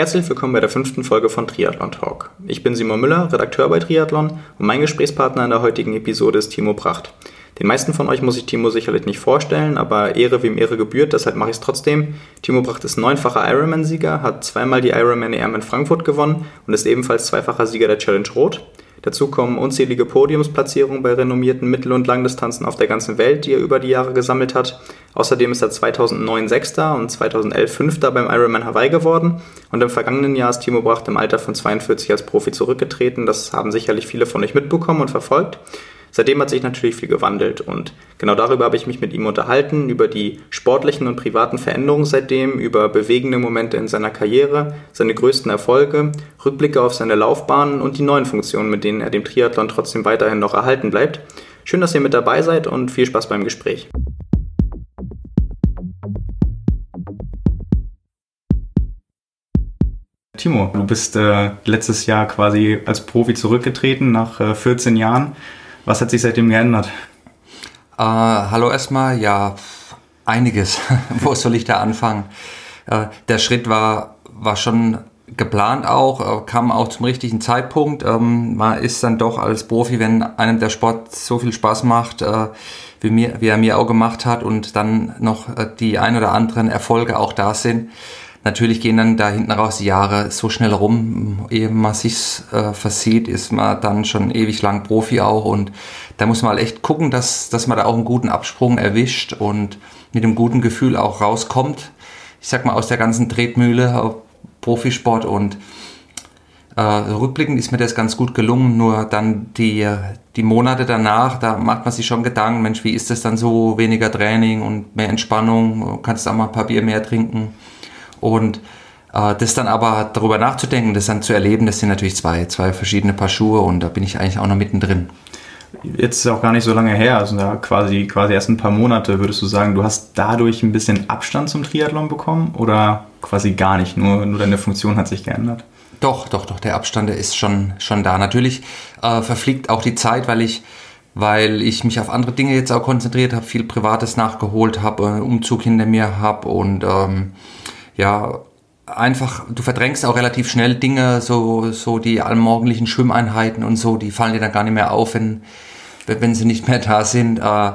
Herzlich willkommen bei der fünften Folge von Triathlon Talk. Ich bin Simon Müller, Redakteur bei Triathlon und mein Gesprächspartner in der heutigen Episode ist Timo Pracht. Den meisten von euch muss ich Timo sicherlich nicht vorstellen, aber Ehre wem Ehre gebührt, deshalb mache ich es trotzdem. Timo Pracht ist neunfacher Ironman-Sieger, hat zweimal die Ironman EM in Frankfurt gewonnen und ist ebenfalls zweifacher Sieger der Challenge Rot. Dazu kommen unzählige Podiumsplatzierungen bei renommierten Mittel- und Langdistanzen auf der ganzen Welt, die er über die Jahre gesammelt hat. Außerdem ist er 2009 Sechster und 2011 Fünfter beim Ironman Hawaii geworden. Und im vergangenen Jahr ist Timo Bracht im Alter von 42 als Profi zurückgetreten. Das haben sicherlich viele von euch mitbekommen und verfolgt. Seitdem hat sich natürlich viel gewandelt und genau darüber habe ich mich mit ihm unterhalten, über die sportlichen und privaten Veränderungen seitdem, über bewegende Momente in seiner Karriere, seine größten Erfolge, Rückblicke auf seine Laufbahn und die neuen Funktionen, mit denen er dem Triathlon trotzdem weiterhin noch erhalten bleibt. Schön, dass ihr mit dabei seid und viel Spaß beim Gespräch. Timo, du bist äh, letztes Jahr quasi als Profi zurückgetreten nach äh, 14 Jahren. Was hat sich seitdem geändert? Äh, hallo erstmal, ja, einiges. Wo soll ich da anfangen? Äh, der Schritt war, war schon geplant auch, äh, kam auch zum richtigen Zeitpunkt. Ähm, man ist dann doch als Profi, wenn einem der Sport so viel Spaß macht, äh, wie, mir, wie er mir auch gemacht hat und dann noch äh, die ein oder anderen Erfolge auch da sind, Natürlich gehen dann da hinten raus die Jahre so schnell rum, ehe man sich äh, versieht, ist man dann schon ewig lang Profi auch. Und da muss man halt echt gucken, dass, dass man da auch einen guten Absprung erwischt und mit einem guten Gefühl auch rauskommt. Ich sag mal aus der ganzen Tretmühle, Profisport. Und äh, rückblickend ist mir das ganz gut gelungen, nur dann die, die Monate danach, da macht man sich schon Gedanken, Mensch, wie ist das dann so, weniger Training und mehr Entspannung, kannst du auch mal ein paar Bier mehr trinken und äh, das dann aber darüber nachzudenken, das dann zu erleben, das sind natürlich zwei, zwei verschiedene Paar Schuhe und da bin ich eigentlich auch noch mittendrin. Jetzt ist auch gar nicht so lange her, also da quasi, quasi erst ein paar Monate, würdest du sagen, du hast dadurch ein bisschen Abstand zum Triathlon bekommen oder quasi gar nicht, nur, nur deine Funktion hat sich geändert? Doch, doch, doch, der Abstand der ist schon, schon da. Natürlich äh, verfliegt auch die Zeit, weil ich, weil ich mich auf andere Dinge jetzt auch konzentriert habe, viel Privates nachgeholt habe, einen Umzug hinter mir habe und ähm, ja, einfach, du verdrängst auch relativ schnell Dinge, so, so die allmorgendlichen Schwimmeinheiten und so, die fallen dir dann gar nicht mehr auf, wenn, wenn sie nicht mehr da sind. Äh,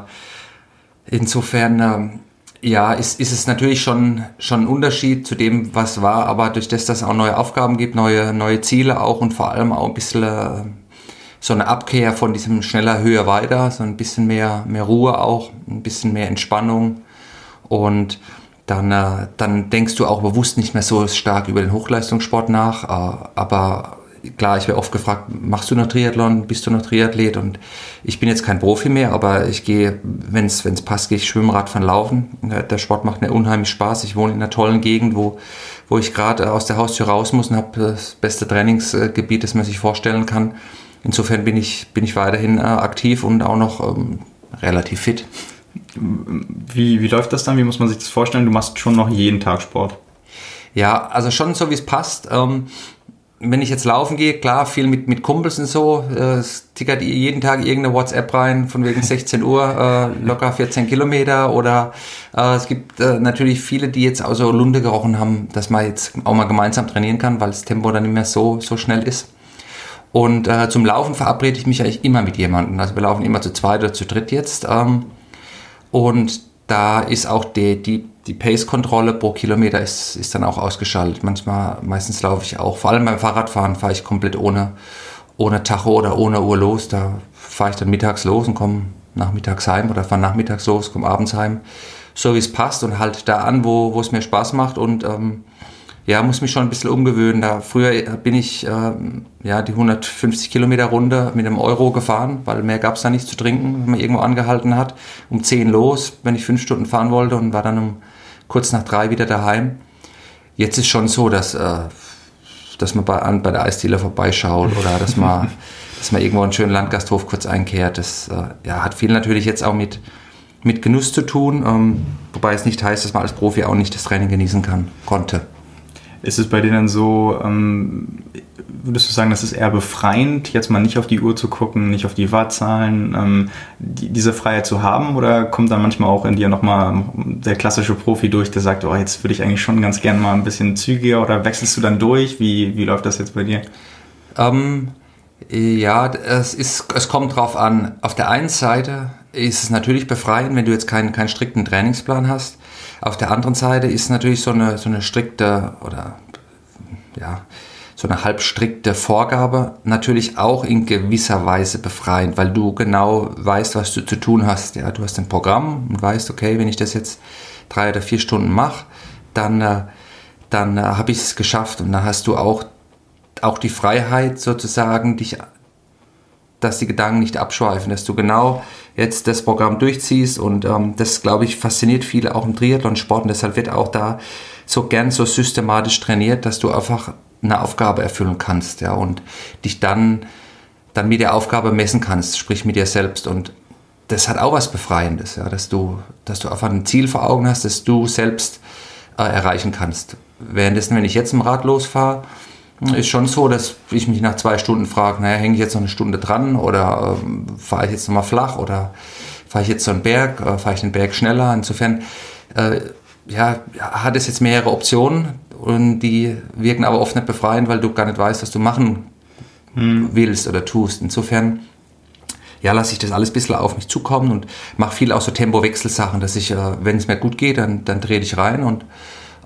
insofern, äh, ja, ist, ist es natürlich schon, schon ein Unterschied zu dem, was war, aber durch das, dass es auch neue Aufgaben gibt, neue, neue Ziele auch und vor allem auch ein bisschen äh, so eine Abkehr von diesem schneller, höher, weiter, so ein bisschen mehr, mehr Ruhe auch, ein bisschen mehr Entspannung und dann, äh, dann denkst du auch bewusst nicht mehr so stark über den Hochleistungssport nach. Äh, aber klar, ich werde oft gefragt, machst du noch Triathlon, bist du noch Triathlet? Und ich bin jetzt kein Profi mehr, aber ich gehe, wenn es passt, gehe ich schwimmen, Radfahren, laufen. Der Sport macht mir unheimlich Spaß. Ich wohne in einer tollen Gegend, wo, wo ich gerade aus der Haustür raus muss und habe das beste Trainingsgebiet, das man sich vorstellen kann. Insofern bin ich, bin ich weiterhin äh, aktiv und auch noch ähm, relativ fit. Wie, wie läuft das dann? Wie muss man sich das vorstellen? Du machst schon noch jeden Tag Sport. Ja, also schon so, wie es passt. Ähm, wenn ich jetzt laufen gehe, klar, viel mit, mit Kumpels und so, äh, es tickert jeden Tag irgendeine WhatsApp rein, von wegen 16 Uhr, äh, locker 14 Kilometer oder äh, es gibt äh, natürlich viele, die jetzt auch so Lunde gerochen haben, dass man jetzt auch mal gemeinsam trainieren kann, weil das Tempo dann nicht mehr so, so schnell ist. Und äh, zum Laufen verabrede ich mich eigentlich immer mit jemandem. Also wir laufen immer zu zweit oder zu dritt jetzt. Ähm, und da ist auch die, die, die Pace-Kontrolle pro Kilometer ist, ist dann auch ausgeschaltet. Manchmal, meistens laufe ich auch, vor allem beim Fahrradfahren fahre ich komplett ohne, ohne Tacho oder ohne Uhr los. Da fahre ich dann mittags los und komme nachmittags heim oder fahre nachmittags los, komme abends heim. So wie es passt und halt da an, wo, wo es mir Spaß macht und ähm, ja, muss mich schon ein bisschen umgewöhnen. Da früher bin ich äh, ja die 150 Kilometer Runde mit einem Euro gefahren, weil mehr gab es da nicht zu trinken, wenn man irgendwo angehalten hat. Um 10 los, wenn ich fünf Stunden fahren wollte und war dann um kurz nach drei wieder daheim. Jetzt ist schon so, dass, äh, dass man bei, an, bei der Eisdiele vorbeischaut oder dass man, dass man irgendwo einen schönen Landgasthof kurz einkehrt. Das äh, ja, hat viel natürlich jetzt auch mit, mit Genuss zu tun, ähm, wobei es nicht heißt, dass man als Profi auch nicht das Training genießen kann, konnte Ist es bei dir dann so, ähm, würdest du sagen, das ist eher befreiend, jetzt mal nicht auf die Uhr zu gucken, nicht auf die Wattzahlen, ähm, die, diese Freiheit zu haben? Oder kommt dann manchmal auch in dir nochmal der klassische Profi durch, der sagt, oh, jetzt würde ich eigentlich schon ganz gerne mal ein bisschen zügiger oder wechselst du dann durch? Wie, wie läuft das jetzt bei dir? Ähm, ja, es, ist, es kommt drauf an. Auf der einen Seite ist es natürlich befreiend, wenn du jetzt keinen, keinen strikten Trainingsplan hast. Auf der anderen Seite ist natürlich so eine, so eine strikte oder ja, so eine halbstrikte Vorgabe natürlich auch in gewisser Weise befreiend, weil du genau weißt, was du zu tun hast. Ja, du hast ein Programm und weißt, okay, wenn ich das jetzt drei oder vier Stunden mache, dann, äh, dann äh, habe ich es geschafft und dann hast du auch, auch die Freiheit sozusagen, dich, dass die Gedanken nicht abschweifen, dass du genau jetzt das Programm durchziehst und ähm, das, glaube ich, fasziniert viele auch im Triathlon-Sport und deshalb wird auch da so gern so systematisch trainiert, dass du einfach eine Aufgabe erfüllen kannst, ja, und dich dann, dann mit der Aufgabe messen kannst, sprich mit dir selbst. Und das hat auch was Befreiendes, ja, dass du, dass du einfach ein Ziel vor Augen hast, das du selbst äh, erreichen kannst. Währenddessen, wenn ich jetzt im Rad losfahre, ist schon so, dass ich mich nach zwei Stunden frage, naja, hänge ich jetzt noch eine Stunde dran oder äh, fahre ich jetzt nochmal flach oder fahre ich jetzt so einen Berg, äh, fahre ich den Berg schneller. Insofern äh, ja, hat es jetzt mehrere Optionen und die wirken aber oft nicht befreiend, weil du gar nicht weißt, was du machen hm. willst oder tust. Insofern ja, lasse ich das alles ein bisschen auf mich zukommen und mache viel auch so Tempowechselsachen, dass ich, äh, wenn es mir gut geht, dann, dann drehe ich rein und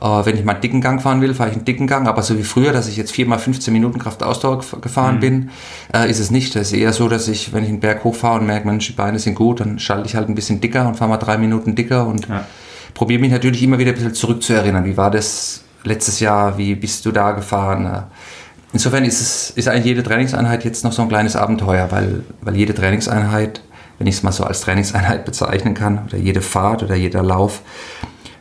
wenn ich mal einen dicken Gang fahren will, fahre ich einen dicken Gang, aber so wie früher, dass ich jetzt viermal 15 Minuten Kraftausdauer gefahren mhm. bin, äh, ist es nicht. Es ist eher so, dass ich, wenn ich einen Berg hochfahre und merke, Mensch, die Beine sind gut, dann schalte ich halt ein bisschen dicker und fahre mal drei Minuten dicker und ja. probiere mich natürlich immer wieder ein bisschen zurückzuerinnern. Wie war das letztes Jahr, wie bist du da gefahren? Insofern ist, es, ist eigentlich jede Trainingseinheit jetzt noch so ein kleines Abenteuer, weil, weil jede Trainingseinheit, wenn ich es mal so als Trainingseinheit bezeichnen kann, oder jede Fahrt oder jeder Lauf,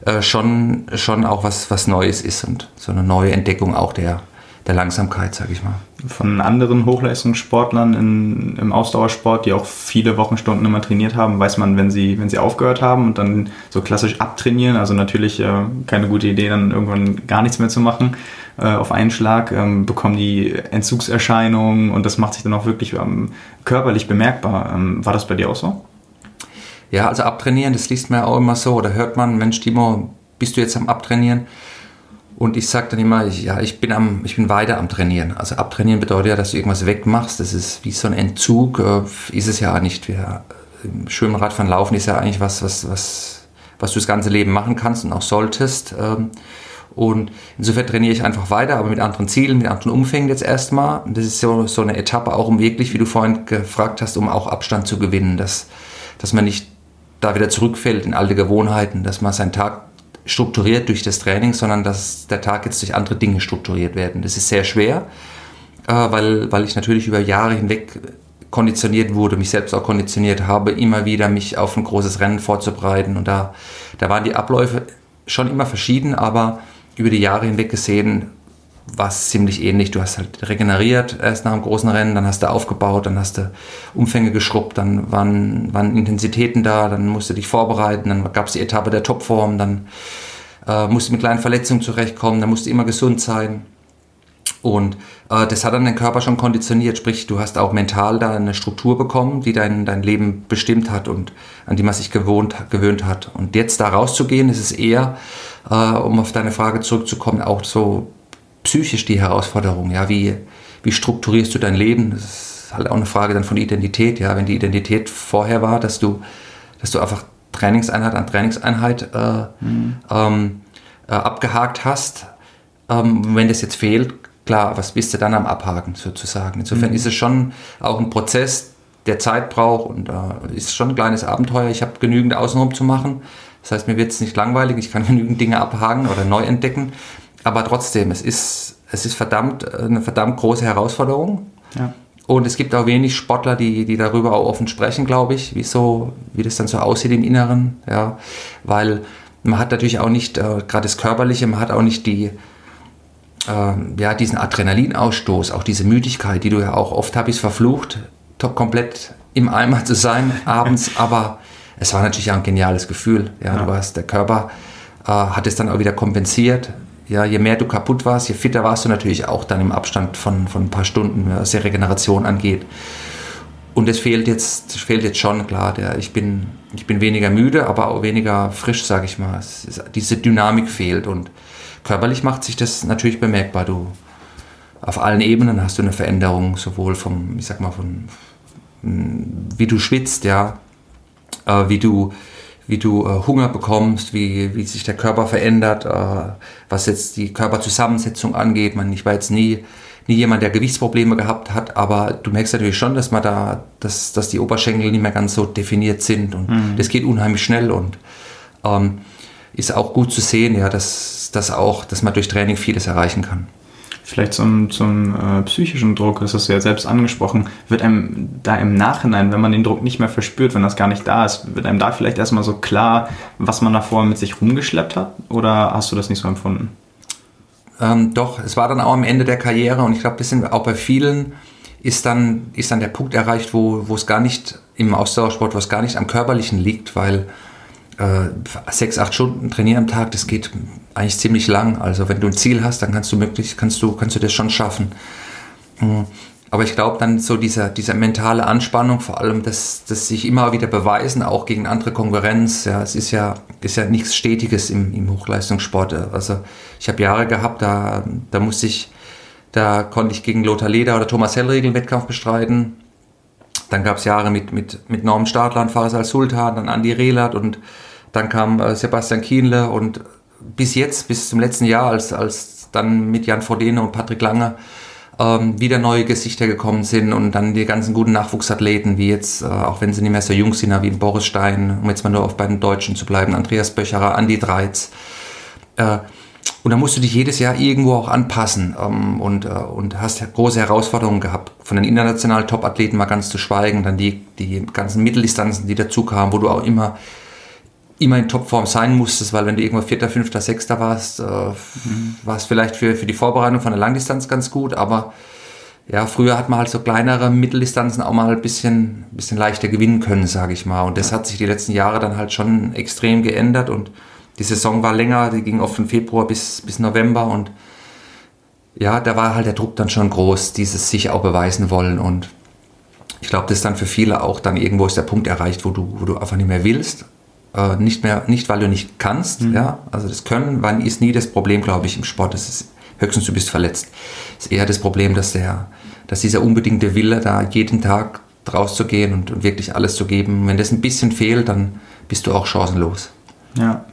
äh, schon, schon auch was, was Neues ist und so eine neue Entdeckung auch der, der Langsamkeit, sage ich mal. Von anderen Hochleistungssportlern in, im Ausdauersport, die auch viele Wochenstunden immer trainiert haben, weiß man, wenn sie, wenn sie aufgehört haben und dann so klassisch abtrainieren, also natürlich äh, keine gute Idee, dann irgendwann gar nichts mehr zu machen äh, auf einen Schlag, ähm, bekommen die Entzugserscheinungen und das macht sich dann auch wirklich ähm, körperlich bemerkbar. Ähm, war das bei dir auch so? Ja, also abtrainieren, das liest man ja auch immer so oder hört man, Mensch, Timo, bist du jetzt am Abtrainieren? Und ich sage dann immer, ja, ich bin, am, ich bin weiter am Trainieren. Also abtrainieren bedeutet ja, dass du irgendwas wegmachst. Das ist wie so ein Entzug, äh, ist es ja nicht. Wir, Im Schwimmradfahren laufen ist ja eigentlich was, was, was, was du das ganze Leben machen kannst und auch solltest. Ähm, und insofern trainiere ich einfach weiter, aber mit anderen Zielen, mit anderen Umfängen jetzt erstmal. Das ist so, so eine Etappe auch, um wirklich, wie du vorhin gefragt hast, um auch Abstand zu gewinnen, dass, dass man nicht da wieder zurückfällt in alte Gewohnheiten, dass man seinen Tag strukturiert durch das Training, sondern dass der Tag jetzt durch andere Dinge strukturiert werden. Das ist sehr schwer, äh, weil, weil ich natürlich über Jahre hinweg konditioniert wurde, mich selbst auch konditioniert habe, immer wieder mich auf ein großes Rennen vorzubereiten. Und da, da waren die Abläufe schon immer verschieden, aber über die Jahre hinweg gesehen war es ziemlich ähnlich. Du hast halt regeneriert erst nach einem großen Rennen, dann hast du aufgebaut, dann hast du Umfänge geschrubbt, dann waren, waren Intensitäten da, dann musst du dich vorbereiten, dann gab es die Etappe der Topform, dann äh, musst du mit kleinen Verletzungen zurechtkommen, dann musst du immer gesund sein. Und äh, das hat dann den Körper schon konditioniert, sprich, du hast auch mental da eine Struktur bekommen, die dein, dein Leben bestimmt hat und an die man sich gewohnt, gewöhnt hat. Und jetzt da rauszugehen, ist es eher, äh, um auf deine Frage zurückzukommen, auch so psychisch die Herausforderung. Ja, wie, wie strukturierst du dein Leben? Das ist halt auch eine Frage dann von Identität. Ja, wenn die Identität vorher war, dass du, dass du einfach Trainingseinheit an Trainingseinheit äh, mhm. ähm, äh, abgehakt hast. Ähm, wenn das jetzt fehlt, klar, was bist du dann am Abhaken sozusagen? Insofern mhm. ist es schon auch ein Prozess, der Zeit braucht und äh, ist schon ein kleines Abenteuer. Ich habe genügend außenrum zu machen. Das heißt, mir wird es nicht langweilig, ich kann genügend Dinge abhaken oder neu entdecken. Aber trotzdem, es ist, es ist verdammt, eine verdammt große Herausforderung. Ja. Und es gibt auch wenig Sportler, die, die darüber auch offen sprechen, glaube ich, wie, so, wie das dann so aussieht im Inneren. Ja, weil man hat natürlich auch nicht, äh, gerade das Körperliche, man hat auch nicht die, äh, ja, diesen Adrenalinausstoß, auch diese Müdigkeit, die du ja auch oft habe ich verflucht, komplett im Eimer zu sein abends, aber es war natürlich auch ein geniales Gefühl. Ja, ja. Du hast, der Körper äh, hat es dann auch wieder kompensiert ja, je mehr du kaputt warst, je fitter warst du natürlich auch dann im Abstand von, von ein paar Stunden, was die Regeneration angeht. Und es fehlt jetzt, fehlt jetzt schon, klar. Der, ich, bin, ich bin weniger müde, aber auch weniger frisch, sage ich mal. Ist, diese Dynamik fehlt und körperlich macht sich das natürlich bemerkbar. Du, auf allen Ebenen hast du eine Veränderung, sowohl vom, ich sag mal, von wie du schwitzt, ja, äh, wie du wie du äh, Hunger bekommst, wie, wie sich der Körper verändert, äh, was jetzt die Körperzusammensetzung angeht. Man, ich war jetzt nie, nie jemand, der Gewichtsprobleme gehabt hat, aber du merkst natürlich schon, dass man da, dass, dass die Oberschenkel nicht mehr ganz so definiert sind und mhm. das geht unheimlich schnell und ähm, ist auch gut zu sehen, ja, dass, dass auch, dass man durch Training vieles erreichen kann. Vielleicht zum, zum äh, psychischen Druck, das hast du ja selbst angesprochen, wird einem da im Nachhinein, wenn man den Druck nicht mehr verspürt, wenn das gar nicht da ist, wird einem da vielleicht erstmal so klar, was man davor mit sich rumgeschleppt hat? Oder hast du das nicht so empfunden? Ähm, doch, es war dann auch am Ende der Karriere und ich glaube, sind auch bei vielen ist dann, ist dann der Punkt erreicht, wo, wo es gar nicht im Ausdauersport, wo es gar nicht am Körperlichen liegt, weil sechs, acht Stunden trainieren am Tag, das geht eigentlich ziemlich lang. Also wenn du ein Ziel hast, dann kannst du möglich, kannst du, kannst du das schon schaffen. Mhm. Aber ich glaube dann so dieser, dieser mentale Anspannung, vor allem das, das sich immer wieder beweisen, auch gegen andere Konkurrenz. Ja, es ist ja, ist ja nichts Stetiges im, im Hochleistungssport. Also ich habe Jahre gehabt, da, da musste ich, da konnte ich gegen Lothar Leder oder Thomas Hellriegel einen Wettkampf bestreiten. Dann gab es Jahre mit, mit, mit Norm Stadler und Faris al-Sultan, dann Andi Rehlert und dann kam äh, Sebastian Kienle und bis jetzt, bis zum letzten Jahr, als, als dann mit Jan Frodeno und Patrick Lange ähm, wieder neue Gesichter gekommen sind und dann die ganzen guten Nachwuchsathleten, wie jetzt, äh, auch wenn sie nicht mehr so jung sind, wie Boris Stein, um jetzt mal nur auf beiden Deutschen zu bleiben, Andreas Böcherer, Andi Dreiz. Äh, und da musst du dich jedes Jahr irgendwo auch anpassen ähm, und, äh, und hast große Herausforderungen gehabt. Von den internationalen Top-Athleten mal ganz zu schweigen, dann die, die ganzen Mitteldistanzen, die dazu kamen, wo du auch immer immer in Topform sein musstest, weil wenn du irgendwo Vierter, Fünfter, Sechster warst, äh, mhm. war es vielleicht für, für die Vorbereitung von der Langdistanz ganz gut, aber ja, früher hat man halt so kleinere Mitteldistanzen auch mal ein bisschen, bisschen leichter gewinnen können, sage ich mal. Und das hat sich die letzten Jahre dann halt schon extrem geändert und die Saison war länger, die ging oft von Februar bis, bis November und ja, da war halt der Druck dann schon groß, dieses sich auch beweisen wollen und ich glaube, das ist dann für viele auch dann irgendwo ist der Punkt erreicht, wo du, wo du einfach nicht mehr willst äh, nicht mehr, nicht weil du nicht kannst, mhm. ja, also das Können war, ist nie das Problem, glaube ich, im Sport. Das ist höchstens du bist verletzt. Es ist eher das Problem, dass der, dass dieser unbedingte Wille, da jeden Tag rauszugehen und, und wirklich alles zu geben, wenn das ein bisschen fehlt, dann bist du auch chancenlos. Ja.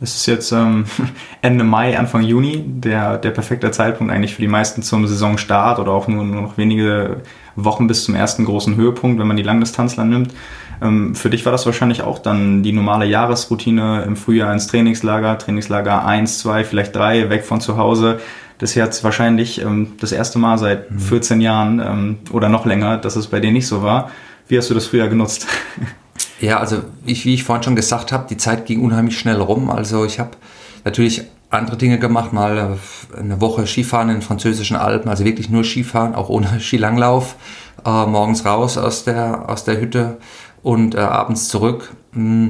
Es ist jetzt ähm, Ende Mai, Anfang Juni, der, der perfekte Zeitpunkt eigentlich für die meisten zum Saisonstart oder auch nur, nur noch wenige Wochen bis zum ersten großen Höhepunkt, wenn man die Langdistanzler nimmt. Ähm, für dich war das wahrscheinlich auch dann die normale Jahresroutine im Frühjahr ins Trainingslager, Trainingslager 1, 2, vielleicht 3, weg von zu Hause. Das ist jetzt wahrscheinlich ähm, das erste Mal seit 14 mhm. Jahren ähm, oder noch länger, dass es bei dir nicht so war. Wie hast du das früher genutzt? Ja, also ich, wie ich vorhin schon gesagt habe, die Zeit ging unheimlich schnell rum. Also ich habe natürlich andere Dinge gemacht, mal äh, eine Woche Skifahren in den französischen Alpen, also wirklich nur Skifahren, auch ohne Skilanglauf, äh, morgens raus aus der, aus der Hütte und äh, abends zurück. Mm,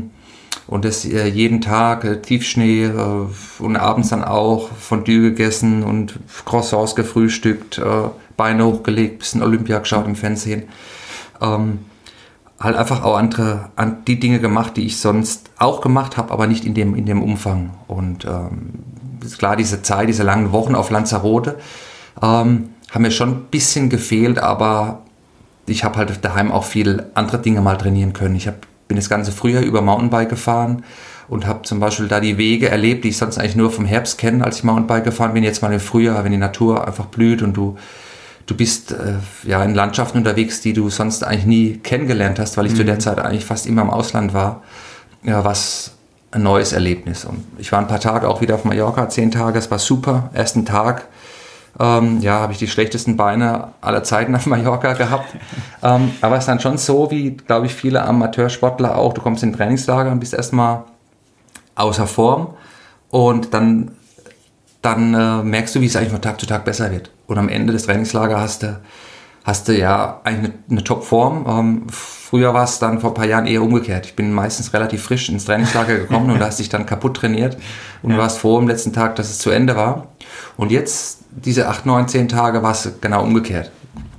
und das äh, jeden Tag, äh, Tiefschnee äh, und abends dann auch Fondue gegessen und Croissants gefrühstückt, Beine hochgelegt, bisschen Olympia geschaut im Fernsehen. Ähm, halt einfach auch andere, an die Dinge gemacht, die ich sonst auch gemacht habe, aber nicht in dem, in dem Umfang. Und ähm, ist klar, diese Zeit, diese langen Wochen auf Lanzarote ähm, haben mir schon ein bisschen gefehlt, aber ich habe halt daheim auch viel andere Dinge mal trainieren können. Ich hab, bin das ganze Frühjahr über Mountainbike gefahren und habe zum Beispiel da die Wege erlebt, die ich sonst eigentlich nur vom Herbst kenne, als ich Mountainbike gefahren bin. Jetzt mal im Frühjahr, wenn die Natur einfach blüht und du du bist äh, ja in Landschaften unterwegs, die du sonst eigentlich nie kennengelernt hast, weil ich mhm. zu der Zeit eigentlich fast immer im Ausland war. Ja, was ein neues Erlebnis. Und ich war ein paar Tage auch wieder auf Mallorca, zehn Tage, es war super. Ersten Tag, ähm, ja, habe ich die schlechtesten Beine aller Zeiten auf Mallorca gehabt. ähm, aber es ist dann schon so, wie, glaube ich, viele Amateursportler auch, du kommst in Trainingslager und bist erstmal außer Form und dann dann äh, merkst du, wie es eigentlich von Tag zu Tag besser wird. Und am Ende des Trainingslagers hast du, hast du ja eigentlich eine, Top-Form. Ähm, früher war es dann vor ein paar Jahren eher umgekehrt. Ich bin meistens relativ frisch ins Trainingslager gekommen und hast dich dann kaputt trainiert und ja. warst froh am letzten Tag, dass es zu Ende war. Und jetzt, diese acht, neun, zehn Tage, war es genau umgekehrt.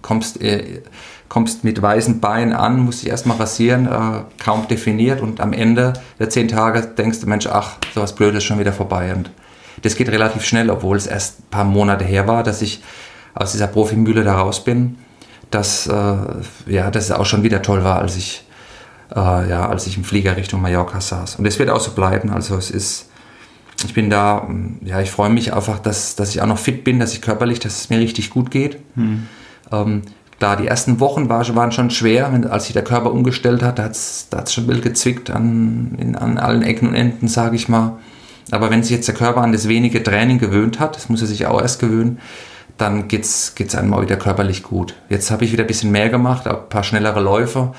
Kommst, äh, kommst mit weißen Beinen an, musst dich erstmal rasieren, äh, kaum definiert und am Ende der zehn Tage denkst du, Mensch, ach, sowas Blödes ist schon wieder vorbei. Und das geht relativ schnell, obwohl es erst ein paar Monate her war, dass ich aus dieser Profimühle da raus bin dass, äh, ja, dass es auch schon wieder toll war, als ich, äh, ja, als ich im Flieger Richtung Mallorca saß. Und es wird auch so bleiben. Also es ist, ich bin da, ja, ich freue mich einfach, dass, dass ich auch noch fit bin, dass ich körperlich, dass es mir richtig gut geht. Hm. Ähm, Klar, die ersten Wochen war, waren schon schwer, wenn, als sich der Körper umgestellt hat, da hat es schon wild gezwickt an, in, an allen Ecken und Enden, sage ich mal. Aber wenn sich jetzt der Körper an das wenige Training gewöhnt hat, das muss er sich auch erst gewöhnen, dann geht es einem mal wieder körperlich gut. Jetzt habe ich wieder ein bisschen mehr gemacht, ein paar schnellere Läufe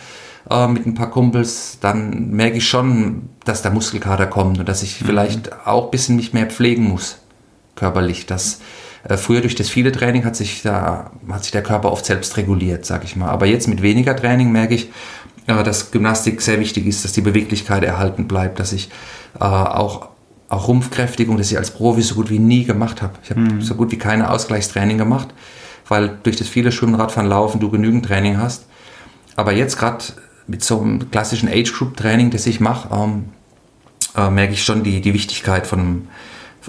äh, mit ein paar Kumpels. Dann merke ich schon, dass der Muskelkater kommt und dass ich mhm. vielleicht auch ein bisschen mich mehr pflegen muss, körperlich. Das, äh, früher durch das viele Training hat sich, da, hat sich der Körper oft selbst reguliert, sage ich mal. Aber jetzt mit weniger Training merke ich, äh, dass Gymnastik sehr wichtig ist, dass die Beweglichkeit erhalten bleibt, dass ich äh, auch auch Rumpfkräftigung, das ich als Profi so gut wie nie gemacht habe. Ich habe mhm. so gut wie keine Ausgleichstraining gemacht, weil durch das viele Schwimmen, Radfahren, Laufen du genügend Training hast. Aber jetzt gerade mit so einem klassischen Age-Group-Training, das ich mache, ähm, äh, merke ich schon die, die Wichtigkeit von,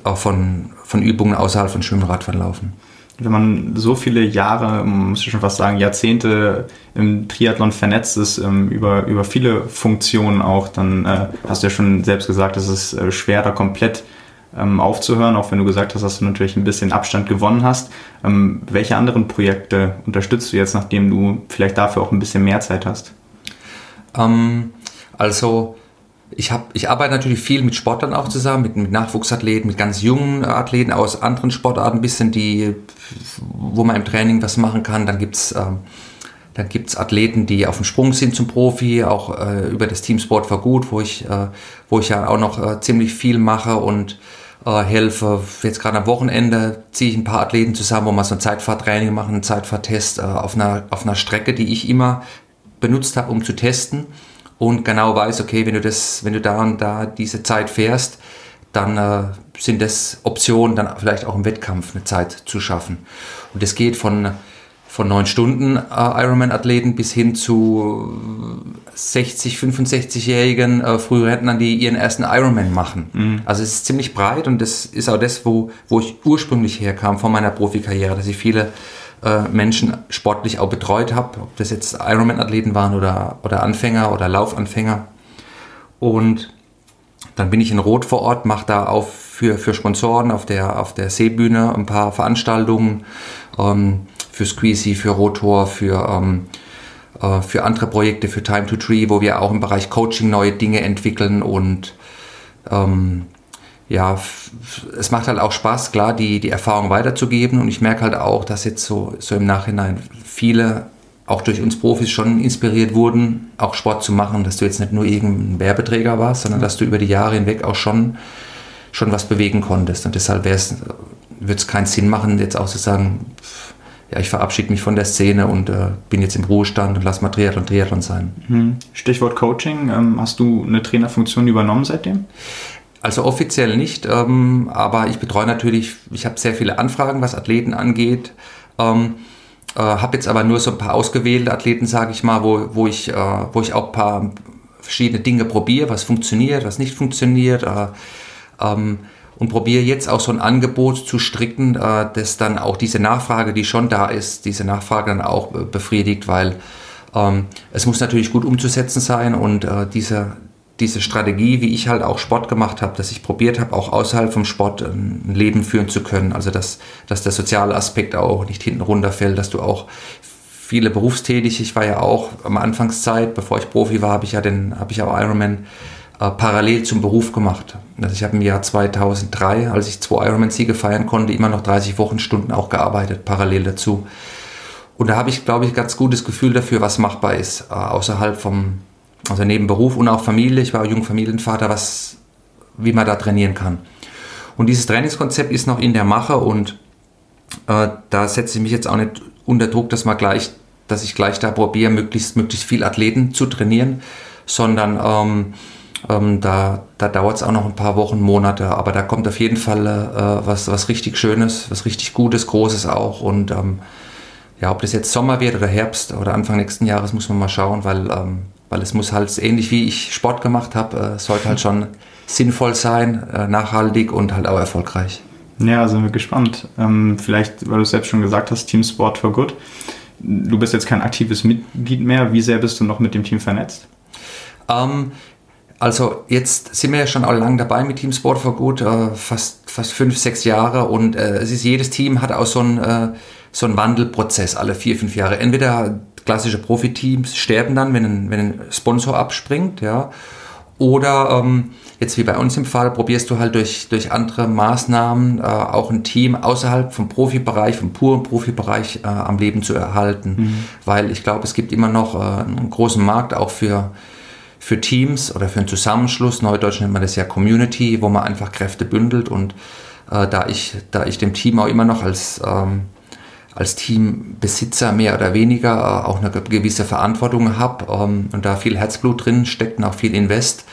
äh, von, von Übungen außerhalb von Schwimmen, Radfahren, Laufen wenn man so viele Jahre, muss ich schon fast sagen, Jahrzehnte im Triathlon vernetzt ist, ähm, über, über viele Funktionen auch, dann äh, hast du ja schon selbst gesagt, es ist äh, schwer, da komplett ähm, aufzuhören, auch wenn du gesagt hast, dass du natürlich ein bisschen Abstand gewonnen hast. Ähm, welche anderen Projekte unterstützt du jetzt, nachdem du vielleicht dafür auch ein bisschen mehr Zeit hast? Ähm, also ich, hab, ich arbeite natürlich viel mit Sportlern auch zusammen, mit, mit Nachwuchsathleten, mit ganz jungen Athleten aus anderen Sportarten, ein bisschen die, wo man im Training was machen kann. Dann gibt's ähm, dann gibt's Athleten, die auf dem Sprung sind zum Profi, auch äh, über das Team Sport for Good, wo ich, äh, wo ich ja auch noch äh, ziemlich viel mache und äh, helfe. Jetzt gerade am Wochenende ziehe ich ein paar Athleten zusammen, wo wir so ein Zeitfahrtraining machen, einen Zeitfahrtest äh, auf, einer, auf einer Strecke, die ich immer benutzt habe, um zu testen und genau weiß, okay, wenn du das, wenn du da und da diese Zeit fährst, dann äh, sind das Optionen, dann vielleicht auch im Wettkampf eine Zeit zu schaffen. Und das geht von von neun Stunden äh, Ironman-Athleten bis hin zu 60, 65-jährigen äh, Frührentnern, die ihren ersten Ironman machen. Mhm. Also es ist ziemlich breit und das ist auch das, wo, wo ich ursprünglich herkam von meiner Profikarriere, dass ich viele äh, Menschen sportlich auch betreut habe, ob das jetzt Ironman-Athleten waren oder, oder Anfänger oder Laufanfänger. Und dann bin ich in Rot vor Ort, mache da auch für, für Sponsoren auf der, auf der Seebühne ein paar Veranstaltungen ähm, für Squeezy, für Rotor, für, ähm, äh, für andere Projekte, für Time to Tree, wo wir auch im Bereich Coaching neue Dinge entwickeln und ähm, ja, es macht halt auch Spaß, klar, die, die Erfahrung weiterzugeben. Und ich merke halt auch, dass jetzt so, so im Nachhinein viele auch durch uns Profis schon inspiriert wurden, auch Sport zu machen, dass du jetzt nicht nur irgendein Werbeträger warst, sondern dass du über die Jahre hinweg auch schon, schon was bewegen konntest. Und deshalb würde es keinen Sinn machen, jetzt auch zu sagen, ja, ich verabschiede mich von der Szene und äh, bin jetzt im Ruhestand und lass mal Triathlon Triathlon sein. Hm. Stichwort Coaching, ähm, hast du eine Trainerfunktion übernommen seitdem? Also offiziell nicht, ähm, aber ich betreue natürlich, ich habe sehr viele Anfragen, was Athleten angeht. Ähm, äh, habe jetzt aber nur so ein paar ausgewählte Athleten, sage ich mal, wo, wo, ich, äh, wo ich auch ein paar verschiedene Dinge probiere, was funktioniert, was nicht funktioniert. Äh, ähm, und probiere jetzt auch so ein Angebot zu stricken, äh, das dann auch diese Nachfrage, die schon da ist, diese Nachfrage dann auch befriedigt, weil ähm, es muss natürlich gut umzusetzen sein und äh, diese, diese Strategie, wie ich halt auch Sport gemacht habe, dass ich probiert habe, auch außerhalb vom Sport ein Leben führen zu können. Also dass, dass der soziale Aspekt auch nicht hinten runterfällt, dass du auch viele berufstätig, ich war ja auch am Anfangszeit, bevor ich Profi war, habe ich ja den, habe ich auch Ironman äh, parallel zum Beruf gemacht. Also ich habe im Jahr 2003, als ich zwei Ironman-Siege feiern konnte, immer noch 30 Wochenstunden auch gearbeitet, parallel dazu. Und da habe ich, glaube ich, ganz gutes Gefühl dafür, was machbar ist, äh, außerhalb vom, also neben Beruf und auch Familie, ich war Jungfamilienvater, was, wie man da trainieren kann. Und dieses Trainingskonzept ist noch in der Mache und äh, da setze ich mich jetzt auch nicht unter Druck, dass wir gleich dass ich gleich da probiere, möglichst, möglichst viel Athleten zu trainieren, sondern ähm, ähm, da, da dauert es auch noch ein paar Wochen, Monate, aber da kommt auf jeden Fall äh, was, was richtig Schönes, was richtig Gutes, Großes auch. Und ähm, ja, ob das jetzt Sommer wird oder Herbst oder Anfang nächsten Jahres, muss man mal schauen, weil, ähm, weil es muss halt ähnlich wie ich Sport gemacht habe, äh, sollte halt schon sinnvoll sein, äh, nachhaltig und halt auch erfolgreich. Ja, sind wir gespannt. Ähm, vielleicht, weil du es selbst schon gesagt hast, Team Sport for Good. Du bist jetzt kein aktives Mitglied mehr. Wie sehr bist du noch mit dem Team vernetzt? Ähm, also jetzt sind wir ja schon alle lang dabei mit Team Sport for Good, äh, fast, fast fünf, sechs Jahre und äh, es ist jedes Team hat auch so einen, äh, so einen Wandelprozess alle vier, fünf Jahre. Entweder klassische Profiteams sterben dann, wenn ein, wenn ein Sponsor abspringt, ja, oder ähm, jetzt wie bei uns im Fall, probierst du halt durch, durch andere Maßnahmen äh, auch ein Team außerhalb vom Profibereich, vom puren Profibereich äh, am Leben zu erhalten. Mhm. Weil ich glaube, es gibt immer noch äh, einen großen Markt auch für, für Teams oder für einen Zusammenschluss. Neudeutsch nennt man das ja Community, wo man einfach Kräfte bündelt. Und äh, da, ich, da ich dem Team auch immer noch als, ähm, als Teambesitzer mehr oder weniger äh, auch eine gewisse Verantwortung habe ähm, und da viel Herzblut drin steckt und auch viel Invest,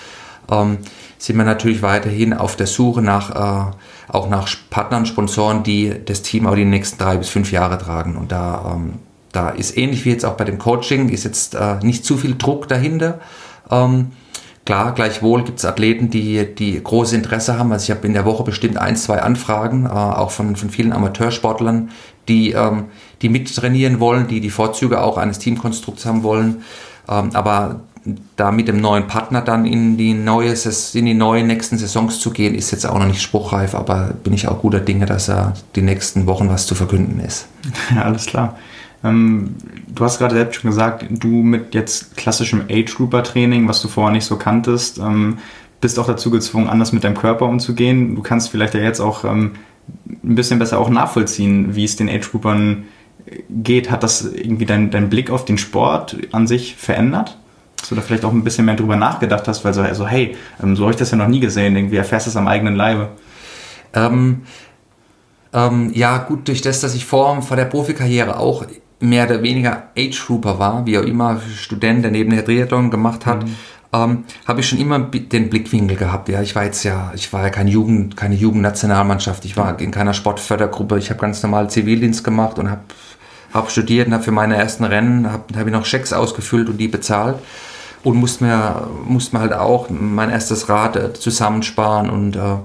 ähm, sind wir natürlich weiterhin auf der Suche nach, äh, auch nach Partnern, Sponsoren, die das Team auch die nächsten drei bis fünf Jahre tragen. Und da, ähm, da ist ähnlich wie jetzt auch bei dem Coaching, ist jetzt äh, nicht zu viel Druck dahinter. Klar, gleichwohl gibt es Athleten, die, die großes Interesse haben. Also ich habe in der Woche bestimmt ein, zwei Anfragen, äh, auch von, von vielen Amateursportlern, die, ähm, die mittrainieren wollen, die die Vorzüge auch eines Teamkonstrukts haben wollen. Ähm, aber da mit dem neuen Partner dann in die neue in die neuen nächsten Saisons zu gehen, ist jetzt auch noch nicht spruchreif, aber bin ich auch guter Dinge, dass er die nächsten Wochen was zu verkünden ist. Ja, alles klar. Ähm, du hast gerade selbst schon gesagt, du mit jetzt klassischem Age-Grouper-Training, was du vorher nicht so kanntest, ähm, bist auch dazu gezwungen, anders mit deinem Körper umzugehen. Du kannst vielleicht ja jetzt auch ähm, ein bisschen besser auch nachvollziehen, wie es den Age-Groupern geht. Hat das irgendwie dein, dein Blick auf den Sport an sich verändert? dass du da vielleicht auch ein bisschen mehr drüber nachgedacht hast, weil so, also, hey, ähm, so habe ich das ja noch nie gesehen, irgendwie erfährst du es am eigenen Leibe. Ähm, ähm, ja, gut, durch das, dass ich vor, vor der Profikarriere auch mehr oder weniger Age-Grouper war, wie auch immer Student, der neben der Triathlon gemacht hat, mhm. Ähm, habe ich schon immer den Blickwinkel gehabt. Ja, ich war jetzt ja, ich war ja keine Jugend, keine Jugendnationalmannschaft, ich war in keiner Sportfördergruppe, ich habe ganz normal Zivildienst gemacht und habe hab studiert und habe für meine ersten Rennen habe hab ich noch Schecks ausgefüllt und die bezahlt und musste mir, musste mir halt auch mein erstes Rad äh, zusammensparen und äh,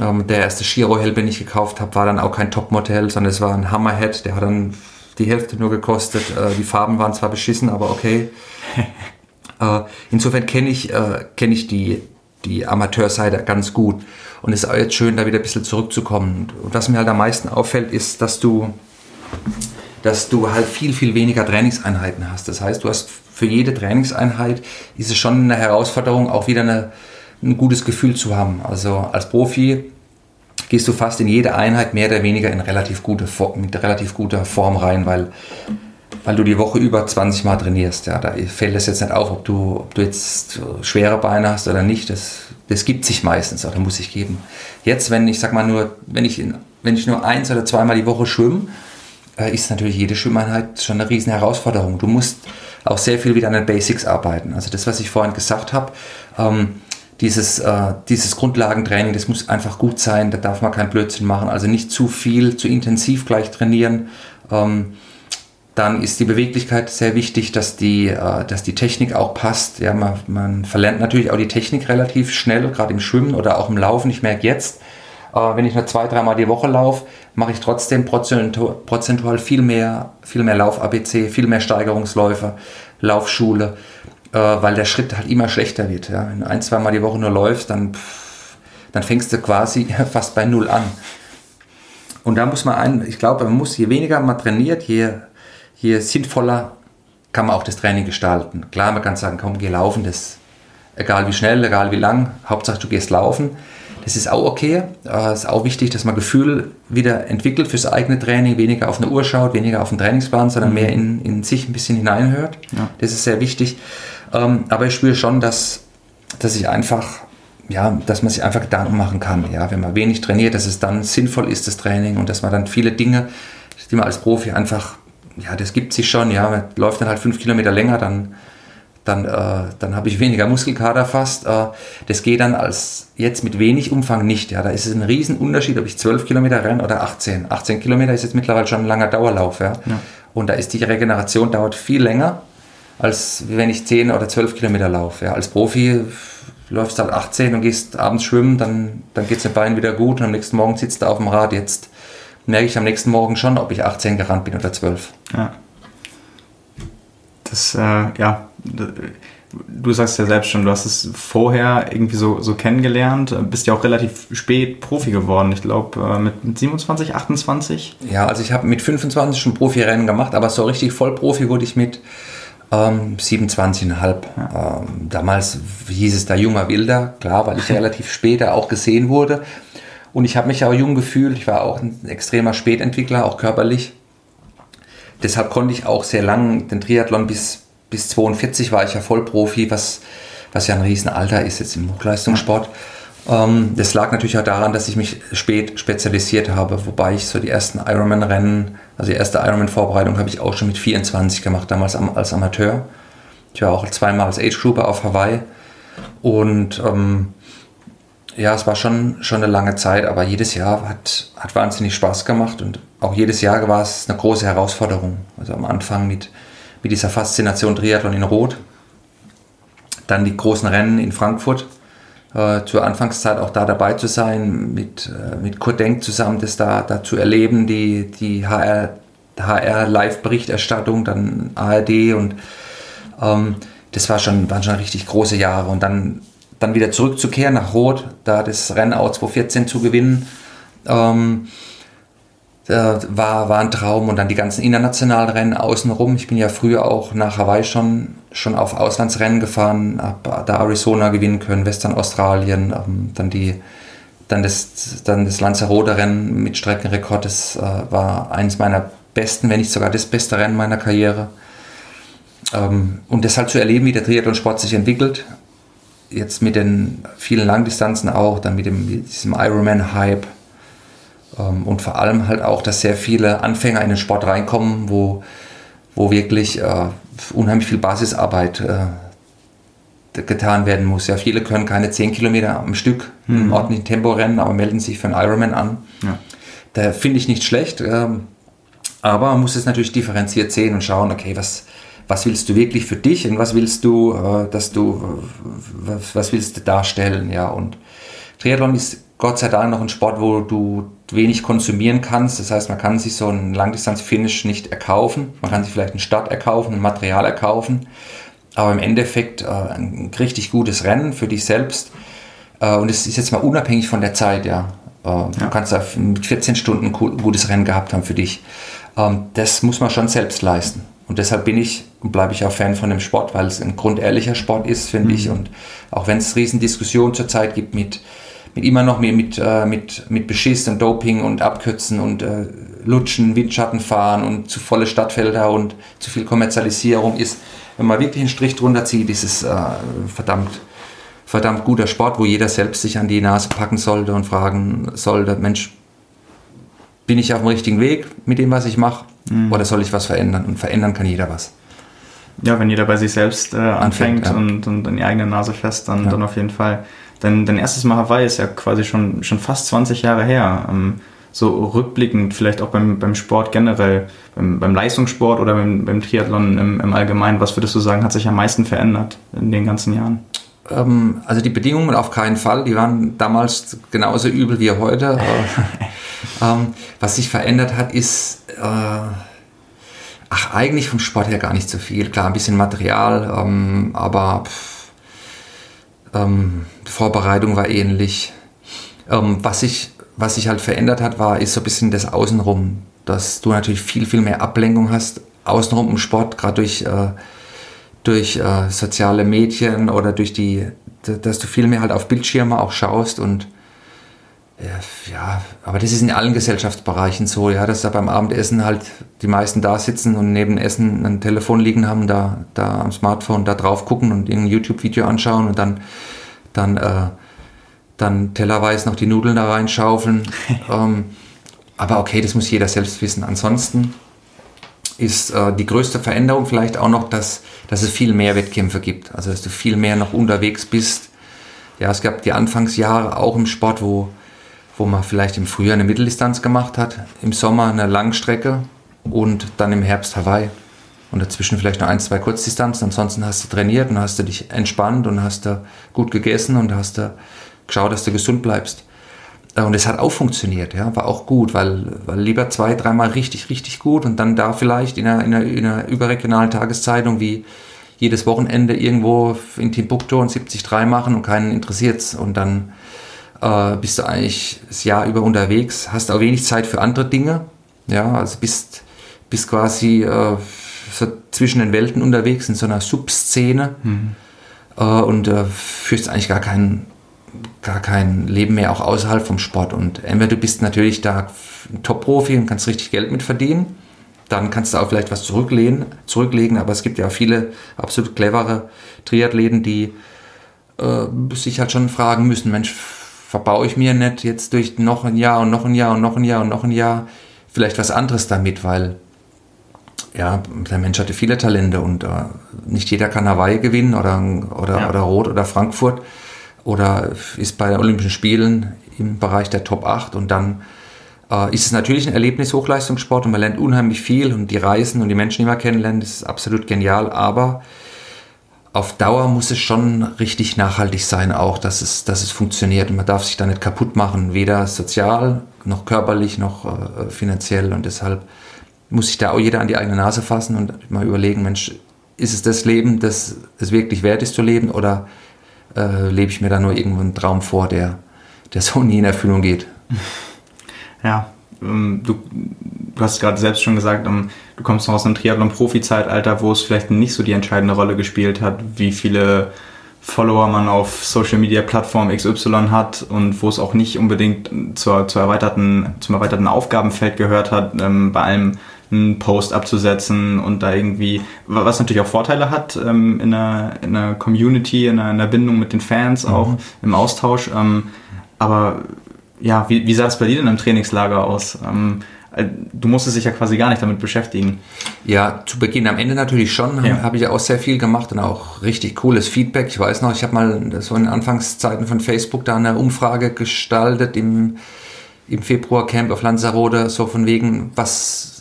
ähm, der erste Girohelm, den ich gekauft habe, war dann auch kein Topmodell, sondern es war ein Hammerhead, der hat dann die Hälfte nur gekostet. Äh, die Farben waren zwar beschissen, aber okay. äh, insofern kenne ich, äh, kenn ich die, die Amateurseite ganz gut. Und es ist auch jetzt schön, da wieder ein bisschen zurückzukommen. Und was mir halt am meisten auffällt, ist, dass du, dass du halt viel, viel weniger Trainingseinheiten hast. Das heißt, du hast für jede Trainingseinheit ist es schon eine Herausforderung, auch wieder eine, ein gutes Gefühl zu haben. Also als Profi gehst du fast in jede Einheit mehr oder weniger in relativ gute mit relativ guter Form rein, weil, weil du die Woche über 20 Mal trainierst. Ja, da fällt es jetzt nicht auf, ob du, ob du jetzt schwere Beine hast oder nicht. Das, das gibt sich meistens, oder muss ich geben. Jetzt, wenn ich sag mal nur, wenn ich, wenn ich nur eins oder zweimal die Woche schwimme, äh, ist natürlich jede Schwimmeinheit schon eine riesen Herausforderung. Du musst auch sehr viel wieder an den Basics arbeiten. Also das, was ich vorhin gesagt habe, ähm, dieses, äh, dieses Grundlagentraining, das muss einfach gut sein, da darf man keinen Blödsinn machen, also nicht zu viel, zu intensiv gleich trainieren. Ähm, dann ist die Beweglichkeit sehr wichtig, dass die, äh, dass die Technik auch passt. Ja, man, man verlernt natürlich auch die Technik relativ schnell, gerade im Schwimmen oder auch im Laufen. Ich merke jetzt, äh, wenn ich nur zwei, dreimal die Woche laufe, mache ich trotzdem prozentual viel mehr, viel mehr Lauf-ABC, viel mehr Steigerungsläufe, Laufschule, äh, weil der Schritt halt immer schlechter wird. Ja. Wenn du ein, zweimal die Woche nur läufst, dann, dann fängst du quasi fast bei Null an. Und da muss man ein, ich glaube, man muss, je weniger man trainiert, je, je sinnvoller kann man auch das Training gestalten. Klar, man kann sagen, komm, geh laufen, das egal wie schnell, egal wie lang, Hauptsache du gehst laufen. Das ist auch okay. Es ist auch wichtig, dass man Gefühl wieder entwickelt fürs eigene Training, weniger auf eine Uhr schaut, weniger auf den Trainingsplan, sondern mhm. mehr in, in sich ein bisschen hineinhört. Ja. Das ist sehr wichtig. Ähm, aber ich spüre schon, dass, dass ich einfach, ja, dass man sich einfach Gedanken machen kann. Ja, wenn man wenig trainiert, dass es dann sinnvoll ist, das Training und dass man dann viele Dinge, die man als Profi einfach ja, das gibt sich schon, ja, man läuft dann halt fünf Kilometer länger, dann, dann, äh, dann habe ich weniger Muskelkater fast. Äh, das geht dann als jetzt mit wenig Umfang nicht, ja, da ist es ein Riesenunterschied, ob ich zwölf Kilometer renne oder 18. 18 Kilometer ist jetzt mittlerweile schon ein langer Dauerlauf, ja. ja. Und da ist die Regeneration dauert viel länger, als wenn ich 10 oder 12 Kilometer laufe. Ja. Als Profi läufst halt 18 und gehst abends schwimmen, dann, dann geht es den Beinen wieder gut und am nächsten Morgen sitzt du auf dem Rad. Jetzt merke ich am nächsten Morgen schon, ob ich 18 gerannt bin oder 12. Ja. Das, äh, ja, du sagst ja selbst schon, du hast es vorher irgendwie so, so kennengelernt, bist ja auch relativ spät Profi geworden, ich glaube äh, mit 27, 28? Ja, also ich habe mit 25 schon Profirennen gemacht, aber so richtig Vollprofi wurde ich mit ähm, 27,5. Ja. Ähm, damals hieß es da junger Wilder, klar, weil ich relativ später auch gesehen wurde. Und ich habe mich auch jung gefühlt. Ich war auch ein extremer Spätentwickler, auch körperlich. Deshalb konnte ich auch sehr lang den Triathlon bis, bis 42 war ich ja Vollprofi, was, was ja ein Riesenalter ist jetzt im Hochleistungssport. Ähm, das lag natürlich auch daran, dass ich mich spät spezialisiert habe, wobei ich so die ersten Ironman-Rennen, also die erste Ironman-Vorbereitung habe ich auch schon mit 24 gemacht, damals als Amateur. Ich war auch zweimal als Age-Grouper auf Hawaii und ähm, ja, es war schon, schon eine lange Zeit, aber jedes Jahr hat, hat wahnsinnig Spaß gemacht und auch jedes Jahr war es eine große Herausforderung. Also am Anfang mit, mit dieser Faszination Triathlon in Rot, dann die großen Rennen in Frankfurt äh, zur Anfangszeit auch da dabei zu sein, mit, äh, mit Kurt Denk zusammen das da, da zu erleben, die, die HR, HR Live-Berichterstattung, dann ARD und ähm, das war schon, waren schon richtig große Jahre und dann, dann wieder zurückzukehren nach Rot, da das Rennen auch 2014 zu gewinnen. Ähm, äh, war, war ein Traum und dann die ganzen internationalen Rennen außenrum. Ich bin ja früher auch nach Hawaii schon, schon auf Auslandsrennen gefahren, habe da Arizona gewinnen können, Western Australien, ähm, dann die dann das, dann das Lanzarote-Rennen mit Streckenrekord, das äh, war eines meiner besten, wenn nicht sogar das beste Rennen meiner Karriere. Ähm, und das halt zu erleben, wie der Triathlon-Sport sich entwickelt, jetzt mit den vielen Langdistanzen auch, dann mit, dem, mit diesem Ironman-Hype, ähm, und vor allem halt auch, dass sehr viele Anfänger in den Sport reinkommen, wo, wo wirklich äh, unheimlich viel Basisarbeit äh, getan werden muss. Ja, viele können keine 10 Kilometer am Stück mhm. im ordentlichen Tempo rennen, aber melden sich für einen Ironman an. Ja. Da finde ich nicht schlecht, äh, aber man muss es natürlich differenziert sehen und schauen, okay, was, was willst du wirklich für dich und was willst du, äh, dass du, was, was willst du darstellen, ja, und Triathlon ist Gott sei Dank noch ein Sport, wo du wenig konsumieren kannst. Das heißt, man kann sich so einen Langdistanz-Finish nicht erkaufen. Man kann sich vielleicht einen Start erkaufen, ein Material erkaufen. Aber im Endeffekt äh, ein richtig gutes Rennen für dich selbst. Äh, und es ist jetzt mal unabhängig von der Zeit, ja. Äh, ja. Du kannst da mit 14 Stunden ein gutes Rennen gehabt haben für dich. Ähm, das muss man schon selbst leisten. Und deshalb bin ich und bleibe ich auch Fan von dem Sport, weil es ein grundehrlicher Sport ist, finde mhm. ich. Und auch wenn es Riesendiskussionen zurzeit gibt mit mit immer noch mit, mit, äh, mit, mit Beschiss und Doping und Abkürzen und äh, Lutschen, Windschatten fahren und zu volle Stadtfelder und zu viel Kommerzialisierung ist, wenn man wirklich einen Strich drunter zieht, ist es äh, verdammt, verdammt guter Sport, wo jeder selbst sich an die Nase packen sollte und fragen sollte, Mensch, bin ich auf dem richtigen Weg mit dem, was ich mache, mhm. oder soll ich was verändern? Und verändern kann jeder was. Ja, wenn jeder bei sich selbst äh, anfängt, anfängt ja. und, und an die eigene Nase fest, dann, ja. dann auf jeden Fall. Denn dein erstes Mal Hawaii ist ja quasi schon, schon fast 20 Jahre her. Ähm, so rückblickend, vielleicht auch beim, beim Sport generell, beim, beim Leistungssport oder beim, beim Triathlon im, im Allgemeinen, was würdest du sagen, hat sich am meisten verändert in den ganzen Jahren? Ähm, also die Bedingungen auf keinen Fall, die waren damals genauso übel wie heute. ähm, was sich verändert hat, ist, äh, ach, eigentlich vom Sport her gar nicht so viel. Klar, ein bisschen Material, ähm, aber pff, ähm, Vorbereitung war ähnlich. Ähm, was, sich, was sich halt verändert hat, war, ist so ein bisschen das Außenrum. Dass du natürlich viel, viel mehr Ablenkung hast, außenrum im Sport, gerade durch, äh, durch äh, soziale Medien oder durch die, dass du viel mehr halt auf Bildschirme auch schaust und ja, aber das ist in allen Gesellschaftsbereichen so, ja, dass da beim Abendessen halt die meisten da sitzen und neben Essen ein Telefon liegen haben, da, da am Smartphone da drauf gucken und ein YouTube-Video anschauen und dann, dann, äh, dann tellerweise noch die Nudeln da reinschaufeln. ähm, aber okay, das muss jeder selbst wissen. Ansonsten ist äh, die größte Veränderung vielleicht auch noch, dass, dass es viel mehr Wettkämpfe gibt. Also dass du viel mehr noch unterwegs bist. Ja, es gab die Anfangsjahre auch im Sport, wo, wo man vielleicht im Frühjahr eine Mitteldistanz gemacht hat, im Sommer eine Langstrecke und dann im Herbst Hawaii. Und dazwischen vielleicht noch ein, zwei Kurzdistanzen. Ansonsten hast du trainiert und hast du dich entspannt und hast du gut gegessen und hast du geschaut, dass du gesund bleibst. Und es hat auch funktioniert, ja, war auch gut, weil, weil lieber zwei, dreimal richtig, richtig gut und dann da vielleicht in einer, in einer, in einer überregionalen Tageszeitung wie jedes Wochenende irgendwo in Timbuktu und 73 machen und keinen interessiert's und dann äh, bist du eigentlich das Jahr über unterwegs, hast auch wenig Zeit für andere Dinge, ja, also bist, bist quasi äh, so zwischen den Welten unterwegs in so einer Subszene mhm. äh, und äh, führst eigentlich gar keinen gar kein Leben mehr auch außerhalb vom Sport. Und entweder du bist natürlich da ein Top-Profi und kannst richtig Geld mit verdienen, dann kannst du auch vielleicht was zurücklehnen, zurücklegen, aber es gibt ja auch viele absolut clevere Triathleten, die äh, sich halt schon fragen müssen, Mensch, verbaue ich mir nicht jetzt durch noch ein Jahr und noch ein Jahr und noch ein Jahr und noch ein Jahr vielleicht was anderes damit, weil ja, der Mensch hatte viele Talente und äh, nicht jeder kann Hawaii gewinnen oder, oder, ja. oder Rot oder Frankfurt oder ist bei den Olympischen Spielen im Bereich der Top 8 und dann äh, ist es natürlich ein Erlebnis Hochleistungssport und man lernt unheimlich viel und die Reisen und die Menschen, die man kennenlernt, ist absolut genial, aber auf Dauer muss es schon richtig nachhaltig sein, auch dass es, dass es funktioniert. Und man darf sich da nicht kaputt machen, weder sozial noch körperlich noch äh, finanziell. Und deshalb muss sich da auch jeder an die eigene Nase fassen und mal überlegen, Mensch, ist es das Leben, das es wirklich wert ist zu leben? Oder äh, lebe ich mir da nur irgendwo einen Traum vor, der, der so nie in Erfüllung geht. Ja, ähm, du, du hast gerade selbst schon gesagt, ähm, du kommst noch aus einem Triathlon-Profi-Zeitalter, wo es vielleicht nicht so die entscheidende Rolle gespielt hat, wie viele Follower man auf Social Media Plattform XY hat und wo es auch nicht unbedingt zur, zur erweiterten, zum erweiterten Aufgabenfeld gehört hat, ähm, bei allem einen Post abzusetzen und da irgendwie, was natürlich auch Vorteile hat ähm, in, einer, in einer Community, in einer, in einer Bindung mit den Fans auch, mhm. im Austausch. Ähm, aber ja, wie, wie sah es bei dir denn im Trainingslager aus? Ähm, äh, du musstest dich ja quasi gar nicht damit beschäftigen. Ja, zu Beginn, am Ende natürlich schon, ja. habe ich ja auch sehr viel gemacht und auch richtig cooles Feedback. Ich weiß noch, ich habe mal so in Anfangszeiten von Facebook da eine Umfrage gestaltet im, im Februar Camp auf Lanzarote, so von wegen, was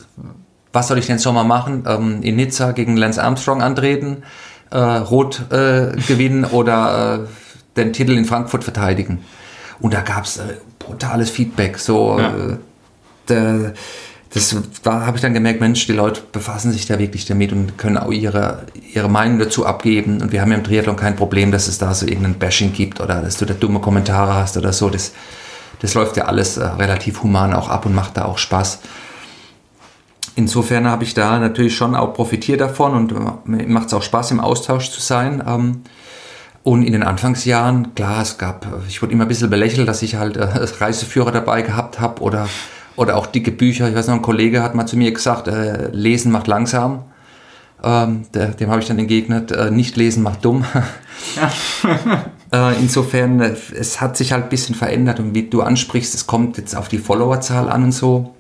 was soll ich denn Sommer machen? Ähm, in Nizza gegen Lance Armstrong antreten, äh, Rot äh, gewinnen oder äh, den Titel in Frankfurt verteidigen. Und da gab es äh, brutales Feedback. So, ja. Äh, der, das da habe ich dann gemerkt, Mensch, die Leute befassen sich da wirklich damit und können auch ihre, ihre Meinung dazu abgeben. Und wir haben ja im Triathlon kein Problem, dass es da so irgendein Bashing gibt oder dass du da dumme Kommentare hast oder so. Das, das läuft ja alles äh, relativ human auch ab und macht da auch Spaß insofern habe ich da natürlich schon auch profitiert davon und mir macht es auch Spaß, im Austausch zu sein. Ähm, und in den Anfangsjahren, klar, es gab, ich wurde immer ein bisschen belächelt, dass ich halt äh, Reiseführer dabei gehabt habe oder, oder auch dicke Bücher. Ich weiß noch, ein Kollege hat mal zu mir gesagt, äh, lesen macht langsam. Ähm, der, dem habe ich dann entgegnet, äh, nicht lesen macht dumm. Äh, insofern, äh, es hat sich halt ein bisschen verändert und wie du ansprichst, es kommt jetzt auf die Followerzahl an und so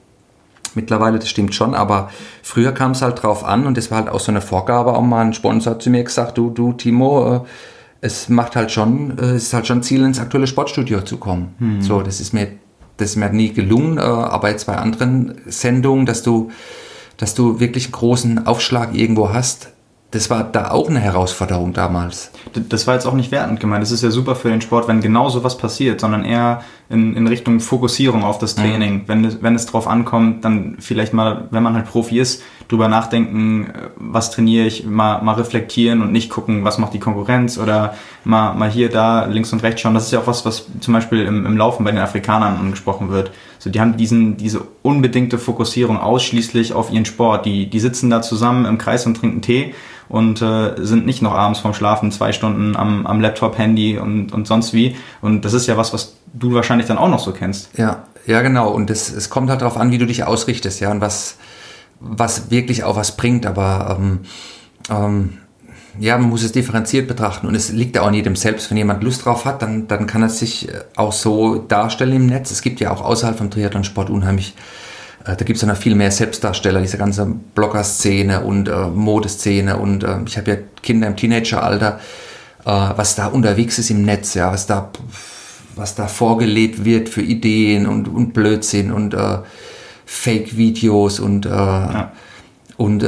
mittlerweile, das stimmt schon, aber früher kam es halt drauf an und das war halt auch so eine Vorgabe, auch mal ein Sponsor zu mir gesagt, du, du Timo, äh, es macht halt schon, äh, es ist halt schon Ziel, ins aktuelle Sportstudio zu kommen. Hm. So, das ist mir, das ist mir nie gelungen, äh, aber jetzt bei anderen Sendungen, dass du, dass du wirklich einen großen Aufschlag irgendwo hast, das war da auch eine Herausforderung damals. Das war jetzt auch nicht wertend gemeint. Das ist ja super für den Sport, wenn genau so was passiert, sondern eher in, in Richtung Fokussierung auf das Training. Mhm. Wenn, wenn es drauf ankommt, dann vielleicht mal, wenn man halt Profi ist, drüber nachdenken, was trainiere ich, mal, mal reflektieren und nicht gucken, was macht die Konkurrenz oder mal, mal hier, da, links und rechts schauen. Das ist ja auch was, was zum Beispiel im, im Laufen bei den Afrikanern angesprochen wird. So, die haben diesen, diese unbedingte Fokussierung ausschließlich auf ihren Sport. Die, die sitzen da zusammen im Kreis und trinken Tee und äh, sind nicht noch abends vorm Schlafen zwei Stunden am, am Laptop, Handy und, und sonst wie. Und das ist ja was, was du wahrscheinlich dann auch noch so kennst. Ja, ja genau. Und es, es kommt halt darauf an, wie du dich ausrichtest, ja, und was, was wirklich auch was bringt. Aber ähm, ähm, ja, man muss es differenziert betrachten und es liegt auch an jedem selbst. Wenn jemand Lust drauf hat, dann, dann kann er sich äh, auch so darstellen im Netz. Es gibt ja auch außerhalb vom Triathlonsport unheimlich Äh, da gibt es ja noch viel mehr Selbstdarsteller, diese ganze Blogger-Szene und äh, Modeszene und äh, ich habe ja Kinder im Teenageralter, äh, was da unterwegs ist im Netz, ja, was da, was da vorgelebt wird für Ideen und, und Blödsinn und äh, Fake-Videos und, äh, ja. und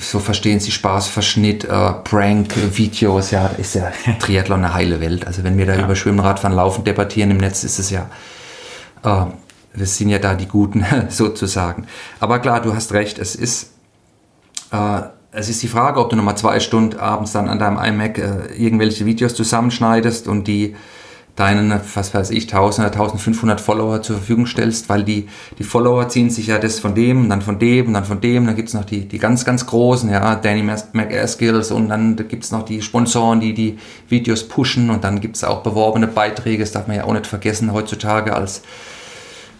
so verstehen sie Spaß, Verschnitt, Prank-Videos, ja, da ist ja Triathlon eine heile Welt. Also wenn wir da ja. über Schwimmradfahren laufen, debattieren im Netz, ist es ja wir sind ja da die Guten sozusagen. Aber klar, du hast recht, es ist, äh, es ist die Frage, ob du nochmal zwei Stunden abends dann an deinem iMac äh, irgendwelche Videos zusammenschneidest und die deinen, was weiß ich, 1000 oder 1500 Follower zur Verfügung stellst, weil die, die Follower ziehen sich ja das von dem und dann von dem und dann von dem. Dann gibt's noch die, die ganz, ganz großen, ja, Danny McAskills und dann gibt's noch die Sponsoren, die die Videos pushen und dann gibt's auch beworbene Beiträge, das darf man ja auch nicht vergessen heutzutage als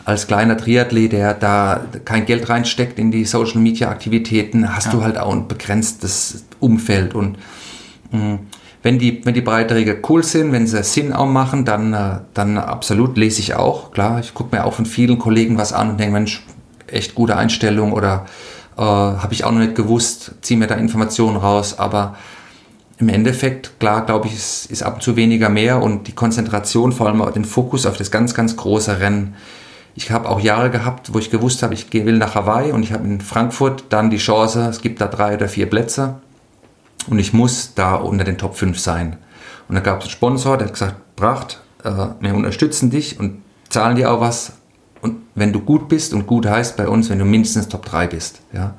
als kleiner Triathlet, der da kein Geld reinsteckt in die Social Media Aktivitäten, hast ja. du halt auch ein begrenztes Umfeld und mh, mm, wenn die, wenn die Beiträge cool sind, wenn sie Sinn auch machen, dann, äh, dann absolut lese ich auch. Klar, ich gucke mir auch von vielen Kollegen was an und denke, Mensch, echt gute Einstellung oder äh, habe ich auch noch nicht gewusst, ziehe mir da Informationen raus, aber im Endeffekt, klar, glaube ich, ist, ist ab und zu weniger mehr und die Konzentration, vor allem auch den Fokus auf das ganz, ganz große Rennen, ich habe auch Jahre gehabt, wo ich gewusst habe, ich will nach Hawaii und ich habe in Frankfurt dann die Chance, es gibt da drei oder vier Plätze und ich muss da unter den Top 5 sein. Und da gab es einen Sponsor, der hat gesagt, Pracht, äh, wir unterstützen dich und zahlen dir auch was. Und wenn du gut bist und gut heißt bei uns, wenn du mindestens Top 3 bist. Ja.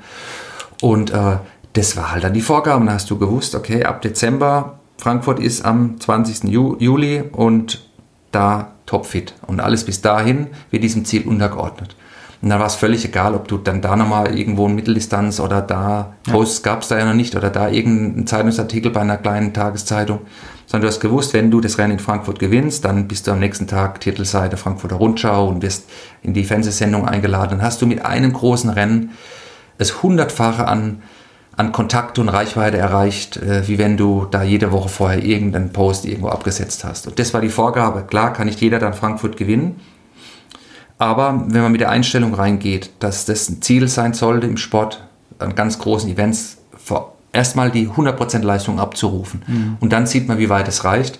Und äh, das war halt dann die Vorgabe. Da hast du gewusst, okay, ab Dezember, Frankfurt ist am 20. Juli und da topfit. Und alles bis dahin wird diesem Ziel untergeordnet. Und dann war es völlig egal, ob du dann da nochmal irgendwo eine Mitteldistanz oder da, Posts ja. gab es da ja noch nicht, oder da irgendeinen Zeitungsartikel bei einer kleinen Tageszeitung, sondern du hast gewusst, wenn du das Rennen in Frankfurt gewinnst, dann bist du am nächsten Tag Titelseite Frankfurter Rundschau und wirst in die Fernsehsendung eingeladen. Dann hast du mit einem großen Rennen das hundertfache an an Kontakt und Reichweite erreicht, äh, wie wenn du da jede Woche vorher irgendeinen Post irgendwo abgesetzt hast. Und das war die Vorgabe. Klar kann nicht jeder dann Frankfurt gewinnen, aber wenn man mit der Einstellung reingeht, dass das ein Ziel sein sollte im Sport, an ganz großen Events, erstmal die 100% Leistung abzurufen. Mhm. Und dann sieht man, wie weit es reicht.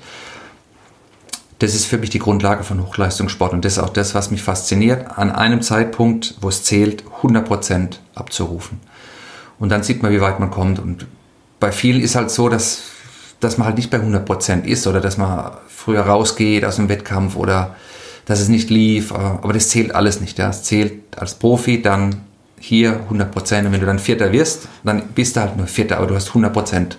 Das ist für mich die Grundlage von Hochleistungssport und das ist auch das, was mich fasziniert, an einem Zeitpunkt, wo es zählt, 100% abzurufen. Und dann sieht man, wie weit man kommt. Und bei vielen ist halt so, dass, dass man halt nicht bei 100% ist oder dass man früher rausgeht aus dem Wettkampf oder dass es nicht lief. Aber das zählt alles nicht. Ja. Es zählt als Profi dann hier 100%. Und wenn du dann Vierter wirst, dann bist du halt nur Vierter, aber du hast 100%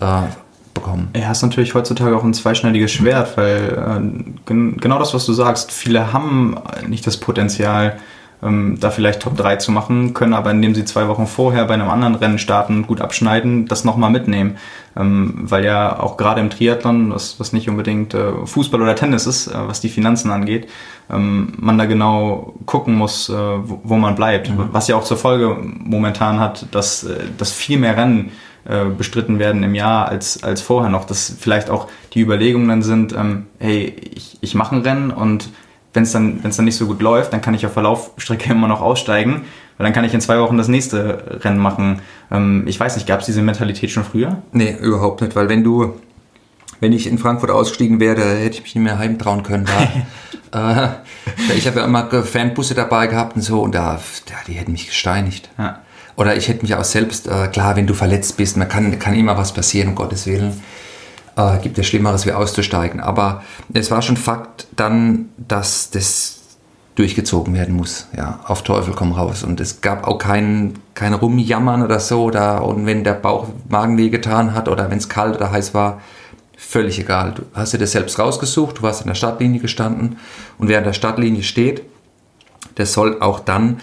äh, bekommen. Ja, hast natürlich heutzutage auch ein zweischneidiges Schwert, weil äh, genau das, was du sagst, viele haben nicht das Potenzial, ähm, da vielleicht Top 3 zu machen, können aber indem sie zwei Wochen vorher bei einem anderen Rennen starten und gut abschneiden, das nochmal mitnehmen. Ähm, weil ja auch gerade im Triathlon, was, was nicht unbedingt äh, Fußball oder Tennis ist, äh, was die Finanzen angeht, ähm, man da genau gucken muss, äh, wo, wo, man bleibt. Mhm. Was ja auch zur Folge momentan hat, dass, äh, dass viel mehr Rennen äh, bestritten werden im Jahr als, als vorher noch. Dass vielleicht auch die Überlegungen dann sind, ähm, hey, ich, ich mache ein Rennen und wenn es dann, wenn's dann nicht so gut läuft, dann kann ich auf der Laufstrecke immer noch aussteigen, weil dann kann ich in zwei Wochen das nächste Rennen machen. Ähm, ich weiß nicht, gab es diese Mentalität schon früher? Nee, überhaupt nicht, weil wenn du, wenn ich in Frankfurt ausgestiegen wäre, hätte ich mich nicht mehr heimtrauen können. Da, äh, ich habe ja immer Fanbusse dabei gehabt und so und da, ja, die hätten mich gesteinigt. Ja. Oder ich hätte mich auch selbst, äh, klar, wenn du verletzt bist, man kann, kann immer was passieren, um Gottes Willen äh, gibt es Schlimmeres wie auszusteigen. Aber es war schon Fakt dann, dass das durchgezogen werden muss. Ja, auf Teufel komm raus. Und es gab auch kein, kein Rumjammern oder so. Da, und wenn der Bauch Magen wehgetan hat oder wenn es kalt oder heiß war, völlig egal. Du hast dir das selbst rausgesucht, du warst an der Stadtlinie gestanden und wer an der Stadtlinie steht, der soll auch dann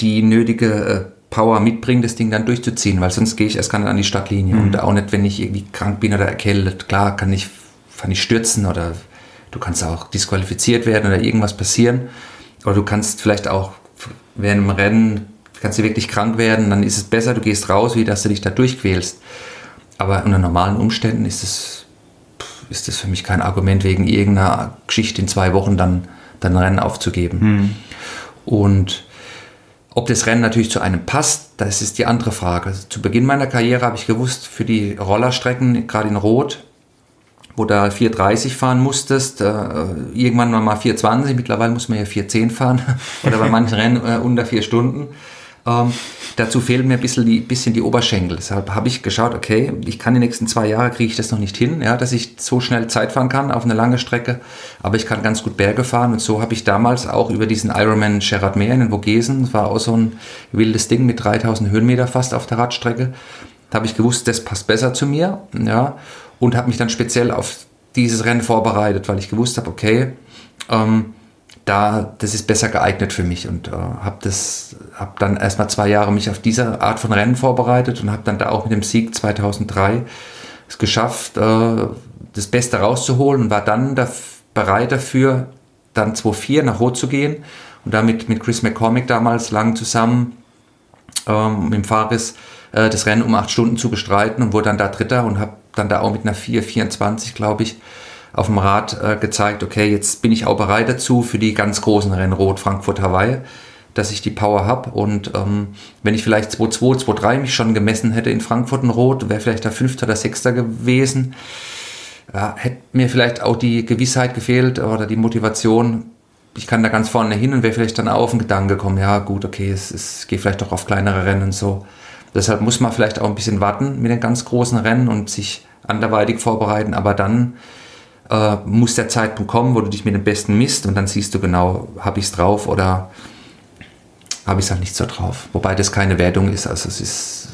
die nötige äh, Power mitbringen, das Ding dann durchzuziehen, weil sonst gehe ich erst gar nicht an die Stadtlinie mhm. und auch nicht, wenn ich irgendwie krank bin oder erkältet. Klar, kann ich, kann ich stürzen oder du kannst auch disqualifiziert werden oder irgendwas passieren. Oder du kannst vielleicht auch während dem Rennen, kannst du wirklich krank werden, dann ist es besser, du gehst raus, wie dass du dich da durchquälst. Aber unter normalen Umständen ist es, ist es für mich kein Argument, wegen irgendeiner Geschichte in zwei Wochen dann, dann Rennen aufzugeben. Mhm. Und Ob das Rennen natürlich zu einem passt, das ist die andere Frage. Also zu Beginn meiner Karriere habe ich gewusst, für die Rollerstrecken, gerade in Rot, wo da 4,30 fahren musstest, äh, irgendwann mal 4,20, mittlerweile muss man ja 4,10 fahren oder bei manchen Rennen äh, unter vier Stunden. Ähm, dazu fehlen mir ein bisschen die, bisschen die Oberschenkel. Deshalb habe ich geschaut, okay, ich kann die nächsten zwei Jahre, kriege ich das noch nicht hin, ja, dass ich so schnell Zeit fahren kann auf eine lange Strecke, aber ich kann ganz gut Berge fahren und so habe ich damals auch über diesen Ironman Gerard Meer in den Vogesen, das war auch so ein wildes Ding mit 3000 Höhenmeter fast auf der Radstrecke, da habe ich gewusst, das passt besser zu mir, ja, und habe mich dann speziell auf dieses Rennen vorbereitet, weil ich gewusst habe, okay, ähm, da, das ist besser geeignet für mich und äh, habe das, habe dann erstmal zwei Jahre mich auf diese Art von Rennen vorbereitet und habe dann da auch mit dem Sieg 2003 es geschafft, äh, das Beste rauszuholen und war dann da, bereit dafür, dann 2004 nach Rot zu gehen und damit mit Chris McCormick damals lang zusammen ähm, mit dem Faris äh, das Rennen um acht Stunden zu bestreiten und wurde dann da Dritter und habe dann da auch mit einer 4,24 glaube ich auf dem Rad äh, gezeigt, okay, jetzt bin ich auch bereit dazu für die ganz großen Rennen, Rot, Frankfurt, Hawaii, dass ich die Power habe. Und ähm, wenn ich vielleicht 2-2, 2-3 mich schon gemessen hätte in Frankfurt und Rot, wäre vielleicht der Fünfter oder Sechster gewesen. Ja, hätte mir vielleicht auch die Gewissheit gefehlt oder die Motivation, ich kann da ganz vorne hin und wäre vielleicht dann auch auf den Gedanken gekommen, ja gut, okay, es, es geht vielleicht doch auf kleinere Rennen und so. Deshalb muss man vielleicht auch ein bisschen warten mit den ganz großen Rennen und sich anderweitig vorbereiten, aber dann äh, muss der Zeitpunkt kommen, wo du dich mit dem Besten misst und dann siehst du genau, habe ich es drauf oder habe ich es halt nicht so drauf. Wobei das keine Wertung ist, also es ist,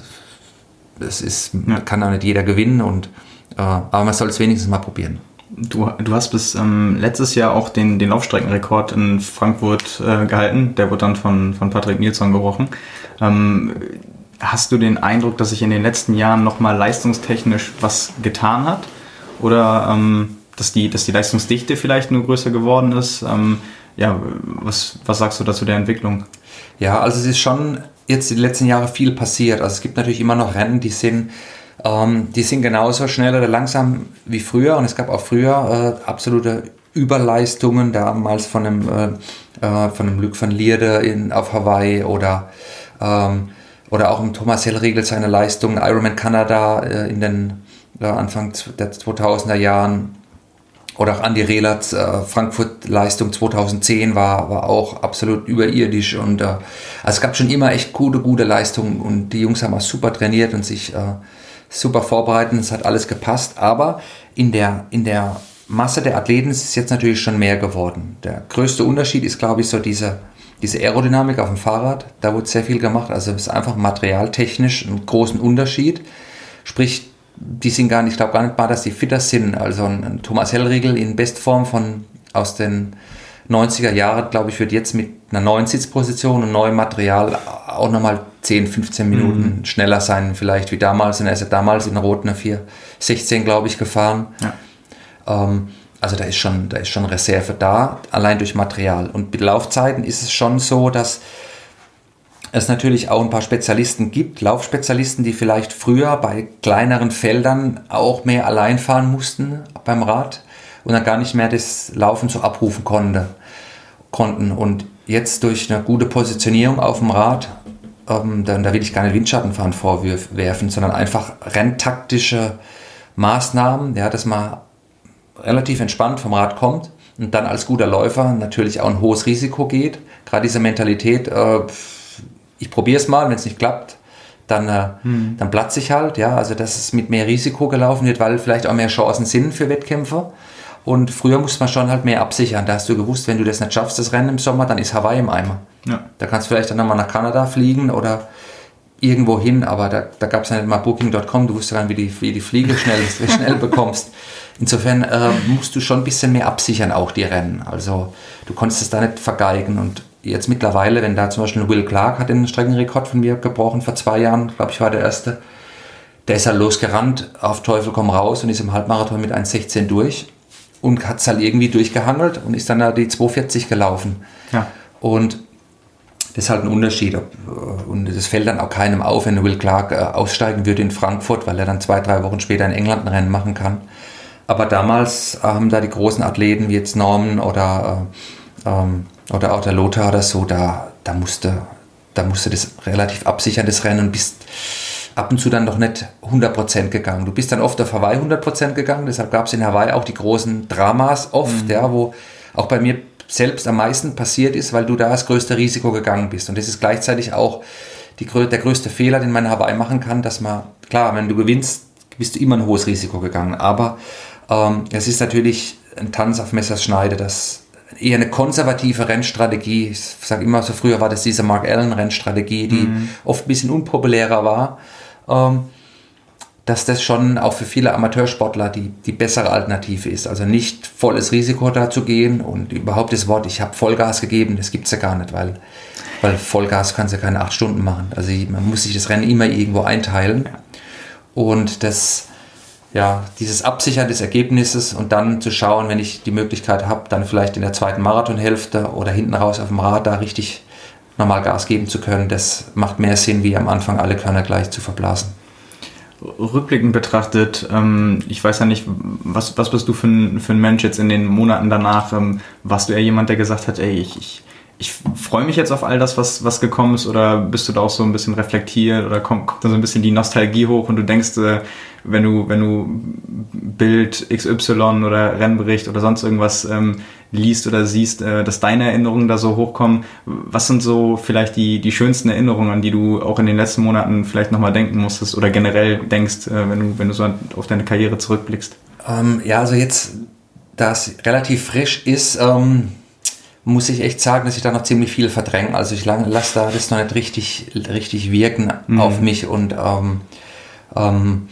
es ist, ja. kann auch nicht jeder gewinnen und äh, aber man soll es wenigstens mal probieren. Du, du hast bis ähm, letztes Jahr auch den, den Laufstreckenrekord in Frankfurt äh, gehalten. Der wurde dann von, von Patrick Nilsson gebrochen. Ähm, hast du den Eindruck, dass sich in den letzten Jahren nochmal leistungstechnisch was getan hat? Oder ähm, dass die, dass die Leistungsdichte vielleicht nur größer geworden ist. Ähm, ja, was, was sagst du dazu der Entwicklung? Ja, also es ist schon jetzt die letzten Jahre viel passiert. Also es gibt natürlich immer noch Rennen, die sind, ähm, die sind genauso schnell oder langsam wie früher und es gab auch früher äh, absolute Überleistungen, damals von einem, äh, äh von einem Luc van Lierde in, auf Hawaii oder, ähm, oder auch im Thomas Hellriegel seine Leistungen, Ironman Kanada äh, in den äh, Anfang der 2000er Jahren oder auch Andi Rehlerts äh, Frankfurt-Leistung 2010 war, war auch absolut überirdisch. Und äh, also es gab schon immer echt gute, gute Leistungen und die Jungs haben auch super trainiert und sich äh, super vorbereitet. Es hat alles gepasst. Aber in der, in der Masse der Athleten ist es jetzt natürlich schon mehr geworden. Der größte Unterschied ist, glaube ich, so diese, diese Aerodynamik auf dem Fahrrad. Da wurde sehr viel gemacht. Also es ist einfach materialtechnisch einen großen Unterschied. Sprich, die sind gar nicht, ich glaube gar nicht mal, dass die fitter sind. Also ein, Thomas Hellriegel in Bestform von aus den 90er Jahren, glaube ich, wird jetzt mit einer neuen Sitzposition und neuem Material auch nochmal 10, 15 Minuten mhm. schneller sein, vielleicht wie damals. Und er ist ja damals in der roten 4, 16, glaube ich, gefahren. Ja. Ähm, also da ist, schon, da ist schon Reserve da, allein durch Material. Und mit Laufzeiten ist es schon so, dass es natürlich auch ein paar Spezialisten gibt, Laufspezialisten, die vielleicht früher bei kleineren Feldern auch mehr allein fahren mussten beim Rad und dann gar nicht mehr das Laufen so abrufen konnte, konnten. Und jetzt durch eine gute Positionierung auf dem Rad, ähm, dann, da will ich gar nicht Windschattenfahren vorwerfen, sondern einfach renntaktische Maßnahmen, ja, dass man relativ entspannt vom Rad kommt und dann als guter Läufer natürlich auch ein hohes Risiko geht. Gerade diese Mentalität, äh, ich probiere es mal, wenn es nicht klappt, dann, äh, mhm. dann platze ich halt. Ja, also dass es mit mehr Risiko gelaufen wird, weil vielleicht auch mehr Chancen sind für Wettkämpfer. Und früher musste man schon halt mehr absichern. Da hast du gewusst, wenn du das nicht schaffst, das Rennen im Sommer, dann ist Hawaii im Eimer. Ja. Da kannst du vielleicht dann nochmal nach Kanada fliegen oder irgendwo hin, aber da, da gab es ja nicht mal Booking.com, du wusstest dann, wie die, wie die Fliege schnell, schnell bekommst. Insofern äh, musst du schon ein bisschen mehr absichern, auch die Rennen. Also du konntest es da nicht vergeigen und jetzt mittlerweile, wenn da zum Beispiel Will Clark hat den Streckenrekord von mir gebrochen vor zwei Jahren, glaube ich, war der erste, der ist halt losgerannt, auf Teufel komm raus und ist im Halbmarathon mit 1,16 durch und hat es halt irgendwie durchgehangelt und ist dann da die 2,40 gelaufen. Ja. Und das ist halt ein Unterschied. Äh, und das fällt dann auch keinem auf, wenn Will Clark äh, aussteigen würde in Frankfurt, weil er dann zwei, drei Wochen später in England ein Rennen machen kann. Aber damals haben da die großen Athleten wie jetzt Norman oder äh, ähm, oder auch der Lothar oder so, da, da musste da musst du das relativ absichern, das Rennen, und bist ab und zu dann doch nicht 100% gegangen. Du bist dann oft auf Hawaii 100% gegangen, deshalb gab es in Hawaii auch die großen Dramas oft, mhm. ja, wo auch bei mir selbst am meisten passiert ist, weil du da das größte Risiko gegangen bist. Und das ist gleichzeitig auch die, der größte Fehler, den man Hawaii machen kann, dass man, klar, wenn du gewinnst, bist du immer ein hohes Risiko gegangen. Aber ähm, es ist natürlich ein Tanz auf Messers Schneide, das eher eine konservative Rennstrategie. Ich sage immer so, früher war das diese Mark Allen Rennstrategie, die mhm. oft ein bisschen unpopulärer war. Ähm, dass das schon auch für viele Amateursportler die, die bessere Alternative ist. Also nicht volles Risiko da zu gehen und überhaupt das Wort, ich habe Vollgas gegeben, das gibt es ja gar nicht, weil, weil Vollgas kannst du ja keine acht Stunden machen. Also man muss sich das Rennen immer irgendwo einteilen. Und das, ja, dieses Absichern des Ergebnisses und dann zu schauen, wenn ich die Möglichkeit habe, dann vielleicht in der zweiten Marathonhälfte oder hinten raus auf dem Rad da richtig nochmal Gas geben zu können, das macht mehr Sinn, wie am Anfang alle Körner gleich zu verblasen rückblickend betrachtet, ähm, ich weiß ja nicht, was, was bist du für ein, für ein Mensch jetzt in den Monaten danach? Ähm, warst du eher jemand, der gesagt hat, ey, ich, ich, ich freue mich jetzt auf all das, was, was gekommen ist, oder bist du da auch so ein bisschen reflektiert oder kommt, kommt da so ein bisschen die Nostalgie hoch und du denkst, äh, wenn du, wenn du Bild XY oder Rennbericht oder sonst irgendwas ähm, liest oder siehst, äh, dass deine Erinnerungen da so hochkommen. Was sind so vielleicht die, die schönsten Erinnerungen, an die du auch in den letzten Monaten vielleicht nochmal denken musstest oder generell denkst, äh, wenn, du, wenn du so auf deine Karriere zurückblickst? Ähm, ja, also jetzt, da es relativ frisch ist, ähm, muss ich echt sagen, dass ich da noch ziemlich viel verdränge. Also ich lasse da das noch nicht richtig, richtig wirken mhm. auf mich und, ähm, ähm,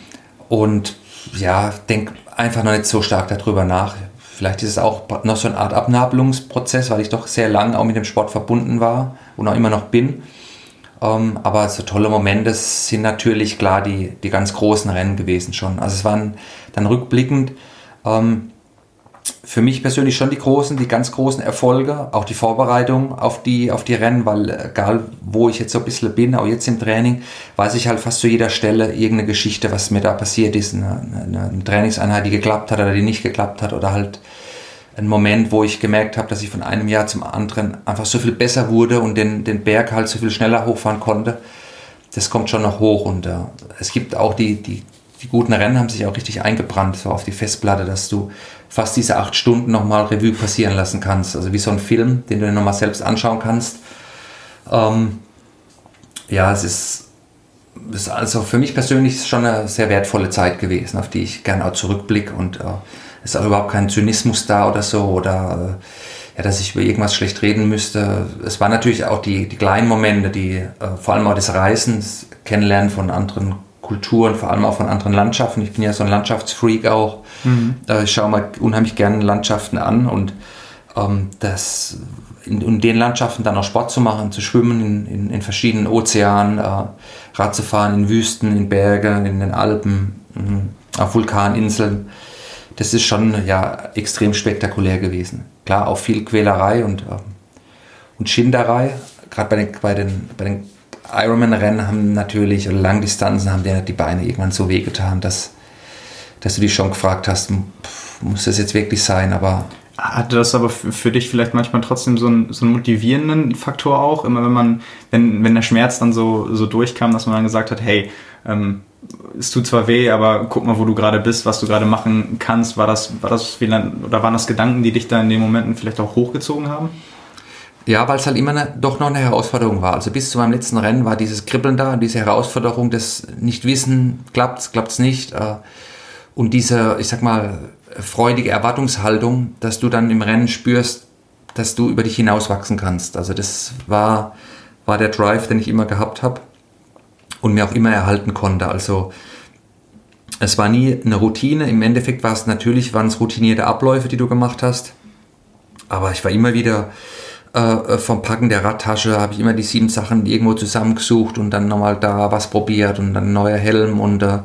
und ja, denke einfach noch nicht so stark darüber nach. Vielleicht ist es auch noch so eine Art Abnabelungsprozess, weil ich doch sehr lange auch mit dem Sport verbunden war und auch immer noch bin. Ähm, aber so tolle Momente sind natürlich klar die, die ganz großen Rennen gewesen schon. Also es waren dann rückblickend ähm, für mich persönlich schon die großen, die ganz großen Erfolge, auch die Vorbereitung auf die, auf die Rennen, weil egal wo ich jetzt so ein bisschen bin, auch jetzt im Training, weiß ich halt fast zu jeder Stelle irgendeine Geschichte, was mir da passiert ist. Eine, eine, eine Trainingseinheit, die geklappt hat oder die nicht geklappt hat oder halt ein Moment, wo ich gemerkt habe, dass ich von einem Jahr zum anderen einfach so viel besser wurde und den, den Berg halt so viel schneller hochfahren konnte. Das kommt schon noch hoch und äh, es gibt auch die, die, die guten Rennen haben sich auch richtig eingebrannt so auf die Festplatte, dass du fast diese acht Stunden nochmal Revue passieren lassen kannst. Also wie so ein Film, den du dir nochmal selbst anschauen kannst. Ähm, ja, es ist, ist also für mich persönlich schon eine sehr wertvolle Zeit gewesen, auf die ich gerne auch zurückblicke und äh, es ist auch überhaupt kein Zynismus da oder so oder äh, ja, dass ich über irgendwas schlecht reden müsste. Es waren natürlich auch die, die kleinen Momente, die äh, vor allem auch des Reisens, Kennenlernen von anderen Kulturen, vor allem auch von anderen Landschaften. Ich bin ja so ein Landschaftsfreak auch. Mhm. Ich schaue mal unheimlich gerne Landschaften an und ähm, das in, in, den Landschaften dann auch Sport zu machen, zu schwimmen in, in, in verschiedenen Ozeanen, äh, Rad zu fahren in Wüsten, in Bergen, in den Alpen, mh, auf Vulkaninseln. Das ist schon ja extrem spektakulär gewesen. Klar, auch viel Quälerei und, äh, und Schinderei. Gerade bei den, bei den, bei den Ironman-Rennen haben natürlich, oder Langdistanzen haben dir die Beine irgendwann so wehgetan, dass, dass du dich schon gefragt hast, muss das jetzt wirklich sein, aber... Hatte das aber für dich vielleicht manchmal trotzdem so einen, so einen motivierenden Faktor auch? Immer wenn man, wenn, wenn der Schmerz dann so, so durchkam, dass man dann gesagt hat, hey, ähm, es tut zwar weh, aber guck mal, wo du gerade bist, was du gerade machen kannst. War das, war das oder waren das Gedanken, die dich da in den Momenten vielleicht auch hochgezogen haben? Ja, weil es halt immer eine, doch noch eine Herausforderung war. Also bis zu meinem letzten Rennen war dieses Kribbeln da, diese Herausforderung, das Nicht-Wissen, klappt es nicht. Äh, und diese, ich sag mal, freudige Erwartungshaltung, dass du dann im Rennen spürst, dass du über dich hinauswachsen kannst. Also das war, war der Drive, den ich immer gehabt habe und mir auch immer erhalten konnte. Also es war nie eine Routine. Im Endeffekt war es natürlich, waren es routinierte Abläufe, die du gemacht hast. Aber ich war immer wieder äh, vom Packen der Radtasche habe ich immer die sieben Sachen irgendwo zusammengesucht und dann nochmal da was probiert und dann neuer Helm und, äh,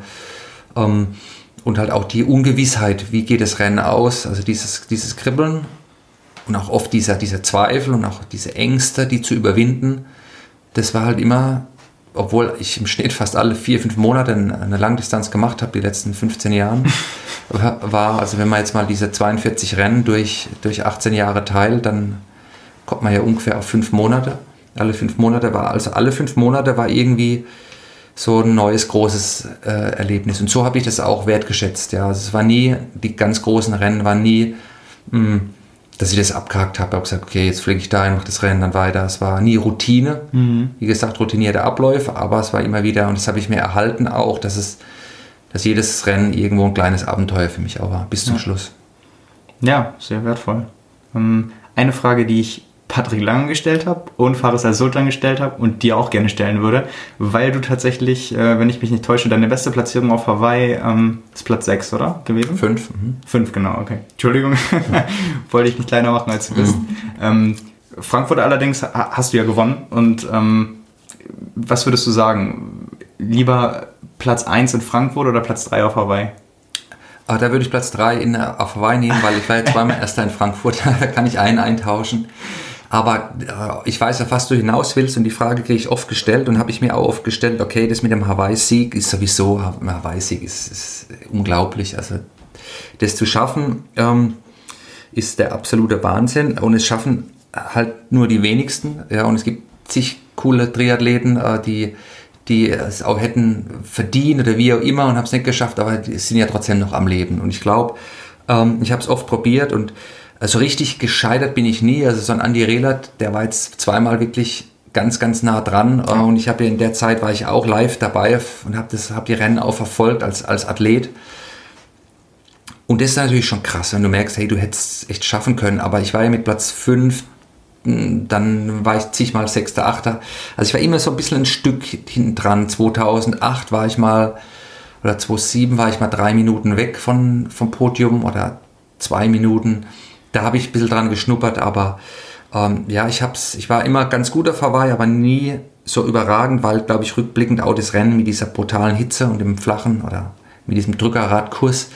ähm, und halt auch die Ungewissheit, wie geht das Rennen aus, also dieses, dieses Kribbeln und auch oft dieser, dieser Zweifel und auch diese Ängste, die zu überwinden, das war halt immer, obwohl ich im Schnitt fast alle vier, fünf Monate eine Langdistanz gemacht habe, die letzten 15 Jahren, war, also wenn man jetzt mal diese 42 Rennen durch, durch 18 Jahre teilt, dann kommt man ja ungefähr auf fünf Monate. Alle fünf Monate war, also alle fünf Monate war irgendwie so ein neues großes äh, Erlebnis. Und so habe ich das auch wertgeschätzt. Ja. Also es war nie, die ganz großen Rennen waren nie, mh, hm, dass ich das abgehakt habe. Ich habe gesagt, okay, jetzt fliege ich dahin, mache das Rennen dann weiter. Es war nie Routine. Mhm. Wie gesagt, routinierte Abläufe, aber es war immer wieder, und das habe ich mir erhalten auch, dass es, dass jedes Rennen irgendwo ein kleines Abenteuer für mich auch war, bis zum ja. Schluss. Ja, sehr wertvoll. Ähm, eine Frage, die ich Patrick Lange gestellt habe und Faris al-Sultan gestellt habe und dir auch gerne stellen würde, weil du tatsächlich, äh, wenn ich mich nicht täusche, deine beste Platzierung auf Hawaii ähm, ist Platz 6, oder? Gewesen? 5. Mhm. 5, genau, okay. Entschuldigung, wollte ich nicht kleiner machen, als du bist. Mhm. Ähm, Frankfurt allerdings hast du ja gewonnen und ähm, was würdest du sagen? Lieber Platz 1 in Frankfurt oder Platz 3 auf Hawaii? Ah, da würde ich Platz 3 in, auf Hawaii nehmen, weil ich war jetzt zweimal erster in Frankfurt, da kann ich einen eintauschen. Aber äh, ich weiß ja, was du hinaus willst und die Frage kriege ich oft gestellt und habe ich mir auch oft gestellt, okay, das mit dem Hawaii-Sieg ist sowieso, Hawaii-Sieg ist, ist, unglaublich. Also das zu schaffen ähm, ist der absolute Wahnsinn und es schaffen halt nur die wenigsten. Ja, und es gibt zig coole Triathleten, äh, die die es auch hätten verdient oder wie auch immer und haben es nicht geschafft, aber die sind ja trotzdem noch am Leben. Und ich glaube, ähm, ich habe es oft probiert und also richtig gescheitert bin ich nie. Also so ein Andy Rehlert, der war jetzt zweimal wirklich ganz, ganz nah dran. Ja. Und ich habe in der Zeit war ich auch live dabei und habe hab die Rennen auch verfolgt als, als Athlet. Und das ist natürlich schon krass, wenn du merkst, hey, du hättest es echt schaffen können. Aber ich war ja mit Platz 5, dann war ich zigmal Sechster, Achter. Also ich war immer so ein bisschen ein Stück hinten dran. 2008 war ich mal, oder 2007 war ich mal drei Minuten weg von, vom Podium oder zwei Minuten da habe ich ein bisschen dran geschnuppert, aber ähm, ja, ich, hab's, ich war immer ganz gut auf Hawaii, aber nie so überragend, weil, glaube ich, rückblickend auch das Rennen mit dieser brutalen Hitze und dem flachen oder mit diesem Drückerradkurs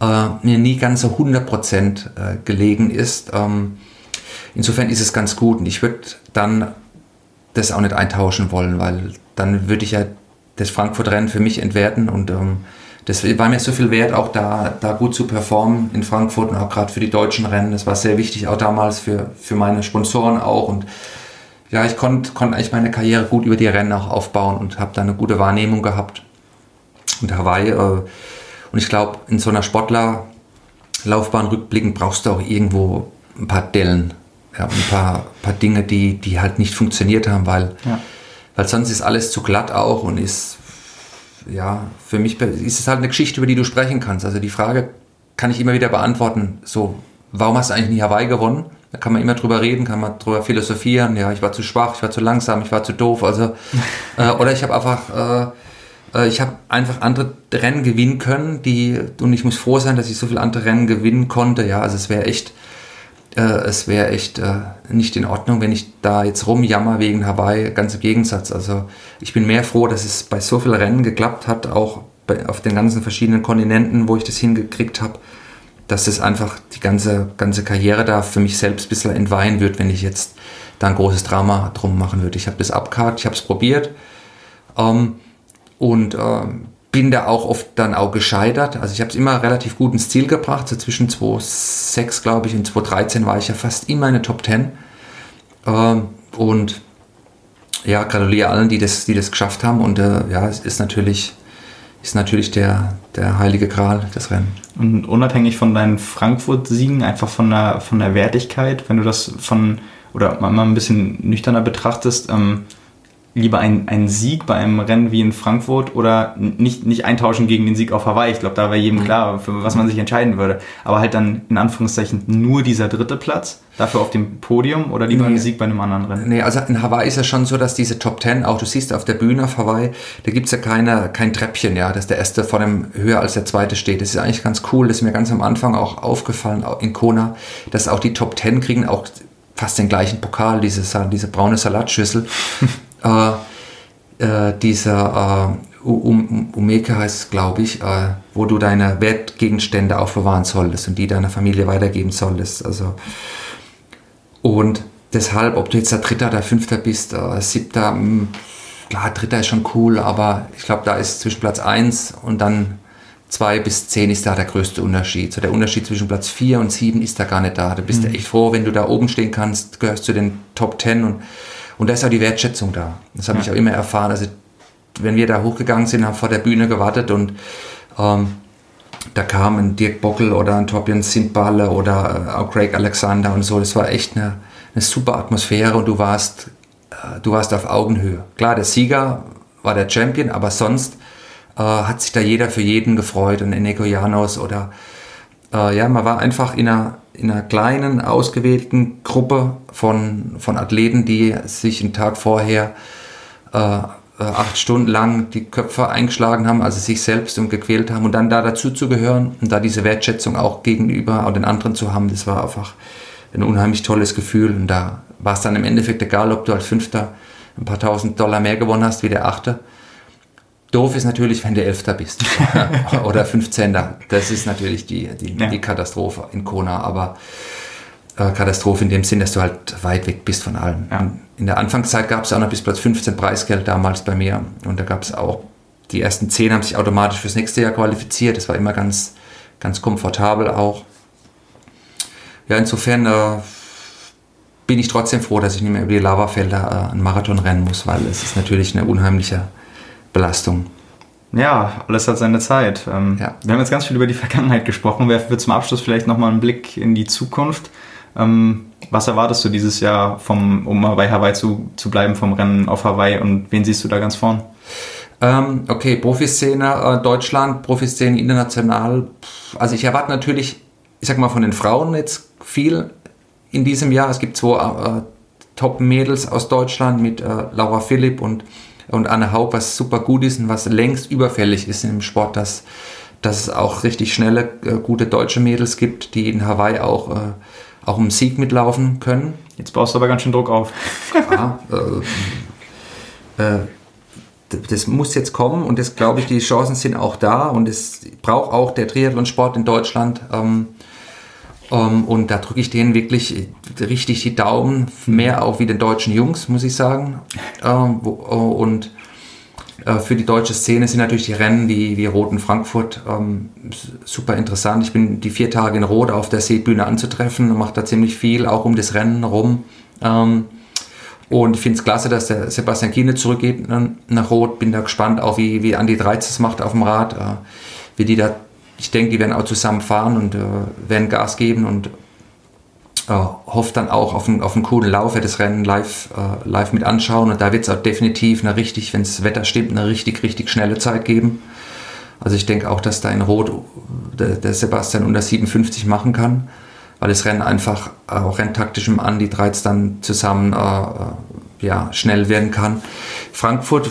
äh, mir nie ganz so 100% äh, gelegen ist. Ähm, insofern ist es ganz gut und ich würde dann das auch nicht eintauschen wollen, weil dann würde ich ja das Frankfurt-Rennen für mich entwerten und ähm, das war mir so viel wert, auch da, da gut zu performen in Frankfurt und auch gerade für die deutschen Rennen. Das war sehr wichtig, auch damals für, für meine Sponsoren auch. Und ja, ich konnte konnt eigentlich meine Karriere gut über die Rennen auch aufbauen und habe da eine gute Wahrnehmung gehabt. Und Hawaii, äh, und ich glaube, in so einer Sportlerlaufbahn rückblickend brauchst du auch irgendwo ein paar Dellen, ja, ein paar, paar Dinge, die, die halt nicht funktioniert haben, weil, ja. weil sonst ist alles zu glatt auch und ist ja, für mich ist es halt eine Geschichte, über die du sprechen kannst. Also die Frage kann ich immer wieder beantworten. So, warum hast du eigentlich nie Hawaii gewonnen? Da kann man immer drüber reden, kann man drüber philosophieren. Ja, ich war zu schwach, ich war zu langsam, ich war zu doof. Also, äh, oder ich habe einfach, äh, äh, ich habe einfach andere Rennen gewinnen können, die, und ich muss froh sein, dass ich so viele andere Rennen gewinnen konnte. Ja, also es wäre echt, äh, es wäre echt äh, nicht in Ordnung, wenn ich da jetzt rumjammer wegen Hawaii. Ganz im Gegensatz. Also ich bin mehr froh, dass es bei so vielen Rennen geklappt hat, auch bei, auf den ganzen verschiedenen Kontinenten, wo ich das hingekriegt habe, dass es einfach die ganze, ganze Karriere da für mich selbst ein bisschen entweihen wird, wenn ich jetzt da ein großes Drama drum machen würde. Ich habe das abgehakt, ich habe es probiert ähm, und ähm, bin da auch oft dann auch gescheitert. Also ich habe es immer relativ gut ins Ziel gebracht. So zwischen 2006, glaube ich, und 2013 war ich ja fast immer in der Top 10. Ähm, und ja, gratuliere allen, die das, die das geschafft haben. Und äh, ja, es ist natürlich, ist natürlich der, der heilige Gral, das Rennen. Und unabhängig von deinen Frankfurt-Siegen, einfach von der, von der Wertigkeit, wenn du das von, oder mal ein bisschen nüchterner betrachtest, ähm, lieber ein, ein Sieg bei einem Rennen wie in Frankfurt oder nicht, nicht eintauschen gegen den Sieg auf Hawaii. Ich glaube, da wäre jedem klar, für was man sich entscheiden würde. Aber halt dann in Anführungszeichen nur dieser dritte Platz, dafür auf dem Podium oder lieber nee. ein Sieg bei einem anderen Rennen? Nee, also in Hawaii ist ja schon so, dass diese Top Ten, auch du siehst auf der Bühne auf Hawaii, da gibt es ja keine, kein Treppchen, ja, dass der erste vor dem höher als der zweite steht. Das ist eigentlich ganz cool. Das ist mir ganz am Anfang auch aufgefallen in Kona, dass auch die Top Ten kriegen auch fast den gleichen Pokal, diese, diese braune Salatschüssel. äh, äh, dieser äh, um, Umeke heißt es, glaube ich, äh, wo du deine Wertgegenstände aufbewahren solltest und die deiner Familie weitergeben solltest. Also, und deshalb, ob du jetzt der Dritter oder Fünfter bist, äh, Siebter, mh, hm, klar, Dritter ist schon cool, aber ich glaube, da ist zwischen Platz 1 und dann 2 bis 10 ist da der größte Unterschied. So der Unterschied zwischen Platz 4 und 7 ist da gar nicht da. Du bist mhm. echt froh, wenn du da oben stehen kannst, gehörst zu den Top 10 und Und da ist auch die Wertschätzung da. Das habe ja. ich auch immer erfahren. Also wenn wir da hochgegangen sind, haben vor der Bühne gewartet und ähm, da kam ein Dirk Bockel oder ein Torbjörn Sindballe oder äh, auch Craig Alexander und so. Das war echt eine, eine super Atmosphäre und du warst, äh, du warst auf Augenhöhe. Klar, der Sieger war der Champion, aber sonst äh, hat sich da jeder für jeden gefreut und Eneko Janos oder äh, ja, man war einfach in einer, in einer kleinen, ausgewählten Gruppe von, von Athleten, die sich einen Tag vorher äh, äh, acht Stunden lang die Köpfe eingeschlagen haben, also sich selbst und gequält haben und dann da dazu zu gehören und da diese Wertschätzung auch gegenüber auch den anderen zu haben, das war einfach ein unheimlich tolles Gefühl und da war es dann im Endeffekt egal, ob du als Fünfter ein paar tausend Dollar mehr gewonnen hast wie der Achte. Doof ist natürlich, wenn du Elfter bist oder Fünfzehnter. Das ist natürlich die, die, ja. die Katastrophe in Kona, aber äh, Katastrophe in dem Sinn, dass du halt weit weg bist von allem. Ja. In der Anfangszeit gab es auch noch bis Platz 15 Preisgeld damals bei mir. Und da gab es auch, die ersten 10 haben sich automatisch fürs nächste Jahr qualifiziert. Das war immer ganz, ganz komfortabel auch. Ja, insofern äh, bin ich trotzdem froh, dass ich nicht mehr über die Lavafelder äh, einen Marathon rennen muss, weil es ist natürlich eine unheimliche Belastung. Ja, alles hat seine Zeit. Ähm, ja. Wir haben jetzt ganz viel über die Vergangenheit gesprochen. Werfen wir zum Abschluss vielleicht nochmal einen Blick in die Zukunft. Ähm, was erwartest du dieses Jahr, vom, um mal bei Hawaii zu, zu bleiben, vom Rennen auf Hawaii und wen siehst du da ganz vorn? Ähm, okay, Profiszene äh, Deutschland, Profiszene international. Also ich erwarte natürlich, ich sag mal von den Frauen jetzt viel in diesem Jahr. Es gibt zwei äh, Top-Mädels aus Deutschland mit äh, Laura Philipp und, und Anne Haupt, was super gut ist und was längst überfällig ist im Sport, dass, dass es auch richtig schnelle, äh, gute deutsche Mädels gibt, die in Hawaii auch äh, auch um Sieg mitlaufen können. Jetzt baust du aber ganz schön Druck auf. ja, äh, äh, das muss jetzt kommen und das glaube ich, die Chancen sind auch da und es braucht auch der Triathlonsport in Deutschland. Ähm, ähm, und da drücke ich denen wirklich richtig die Daumen, mehr auch wie den deutschen Jungs, muss ich sagen. Ähm, wo, und äh, für die deutsche Szene sind natürlich die Rennen wie, wie Rot in Frankfurt ähm, super interessant. Ich bin die vier Tage in Rot auf der Seebühne anzutreffen und mache da ziemlich viel, auch um das Rennen rum. Und ich finde es klasse, dass der Sebastian Kiene zurückgeht nach Rot. Bin da gespannt, auch wie, wie Andi Dreiz das macht auf dem Rad. Äh, wie die da, ich denke, die werden auch zusammen fahren und äh, werden Gas geben und äh, hofft dann auch auf einen, auf einen coolen Lauf, werde das Rennen live, äh, live mit anschauen und da wird es auch definitiv eine richtig, wenn das Wetter stimmt, eine richtig, richtig schnelle Zeit geben. Also ich denke auch, dass da in Rot der, der Sebastian unter 57 machen kann, weil das Rennen einfach auch renntaktisch im Andi 13 dann zusammen äh, äh, ja, schnell werden kann. Frankfurt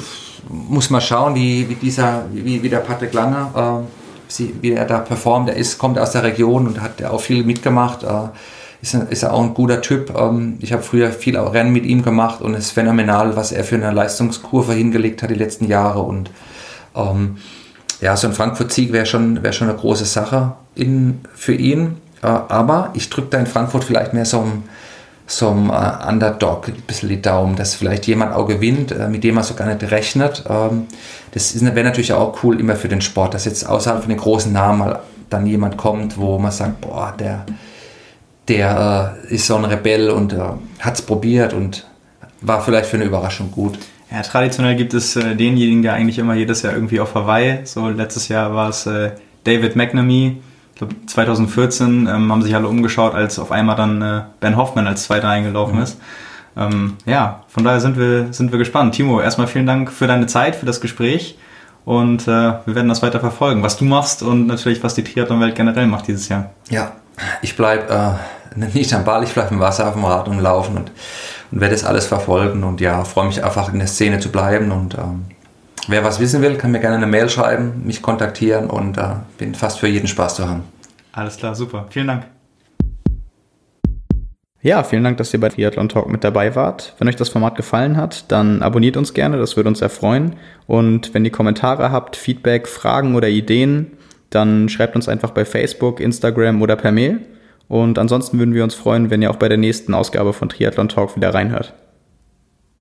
muss man schauen, wie, wie dieser, wie, wie der Patrick Lange, äh, wie er da performt. Er ist, kommt aus der Region und hat auch viel mitgemacht. Äh, ist, ist er auch ein guter Typ. Ähm, ich habe früher viel Rennen mit ihm gemacht und es ist phänomenal, was er für eine Leistungskurve hingelegt hat die letzten Jahre. Und ähm, ja, so ein Frankfurt-Sieg wäre schon, wär schon eine große Sache in, für ihn. Äh, aber ich drücke da in Frankfurt vielleicht mehr so ein so ein äh, Underdog ein bisschen die Daumen, dass vielleicht jemand auch gewinnt, äh, mit dem man so gar nicht rechnet. Ähm, das wäre natürlich auch cool immer für den Sport, dass jetzt außerhalb von den großen Namen mal dann jemand kommt, wo man sagt, boah, der, der äh, ist so ein Rebell und äh, hat es probiert und war vielleicht für eine Überraschung gut. Ja, traditionell gibt es äh, denjenigen, der eigentlich immer jedes Jahr irgendwie auf Hawaii, so letztes Jahr war es äh, David McNamee, ich glaube 2014 ähm, haben sich alle umgeschaut, als auf einmal dann äh, Ben Hoffman als Zweiter eingelaufen mhm. ist. Ähm, ja, von daher sind wir, sind wir gespannt. Timo, erstmal vielen Dank für deine Zeit, für das Gespräch und äh, wir werden das weiter verfolgen, was du machst und natürlich, was die Triathlon-Welt generell macht dieses Jahr. Ja, ich bleibe äh, nicht am Ball, ich bleibe im Wasser auf dem Rad und laufen und, und werde das alles verfolgen und ja, freue mich einfach in der Szene zu bleiben und ähm, wer was wissen will, kann mir gerne eine Mail schreiben, mich kontaktieren und äh, bin fast für jeden Spaß zu haben. Alles klar, super. Vielen Dank. Ja, vielen Dank, dass ihr bei Triathlon Talk mit dabei wart. Wenn euch das Format gefallen hat, dann abonniert uns gerne, das würde uns sehr freuen. Und wenn ihr Kommentare habt, Feedback, Fragen oder Ideen, dann schreibt uns einfach bei Facebook, Instagram oder per Mail. Und ansonsten würden wir uns freuen, wenn ihr auch bei der nächsten Ausgabe von Triathlon Talk wieder reinhört.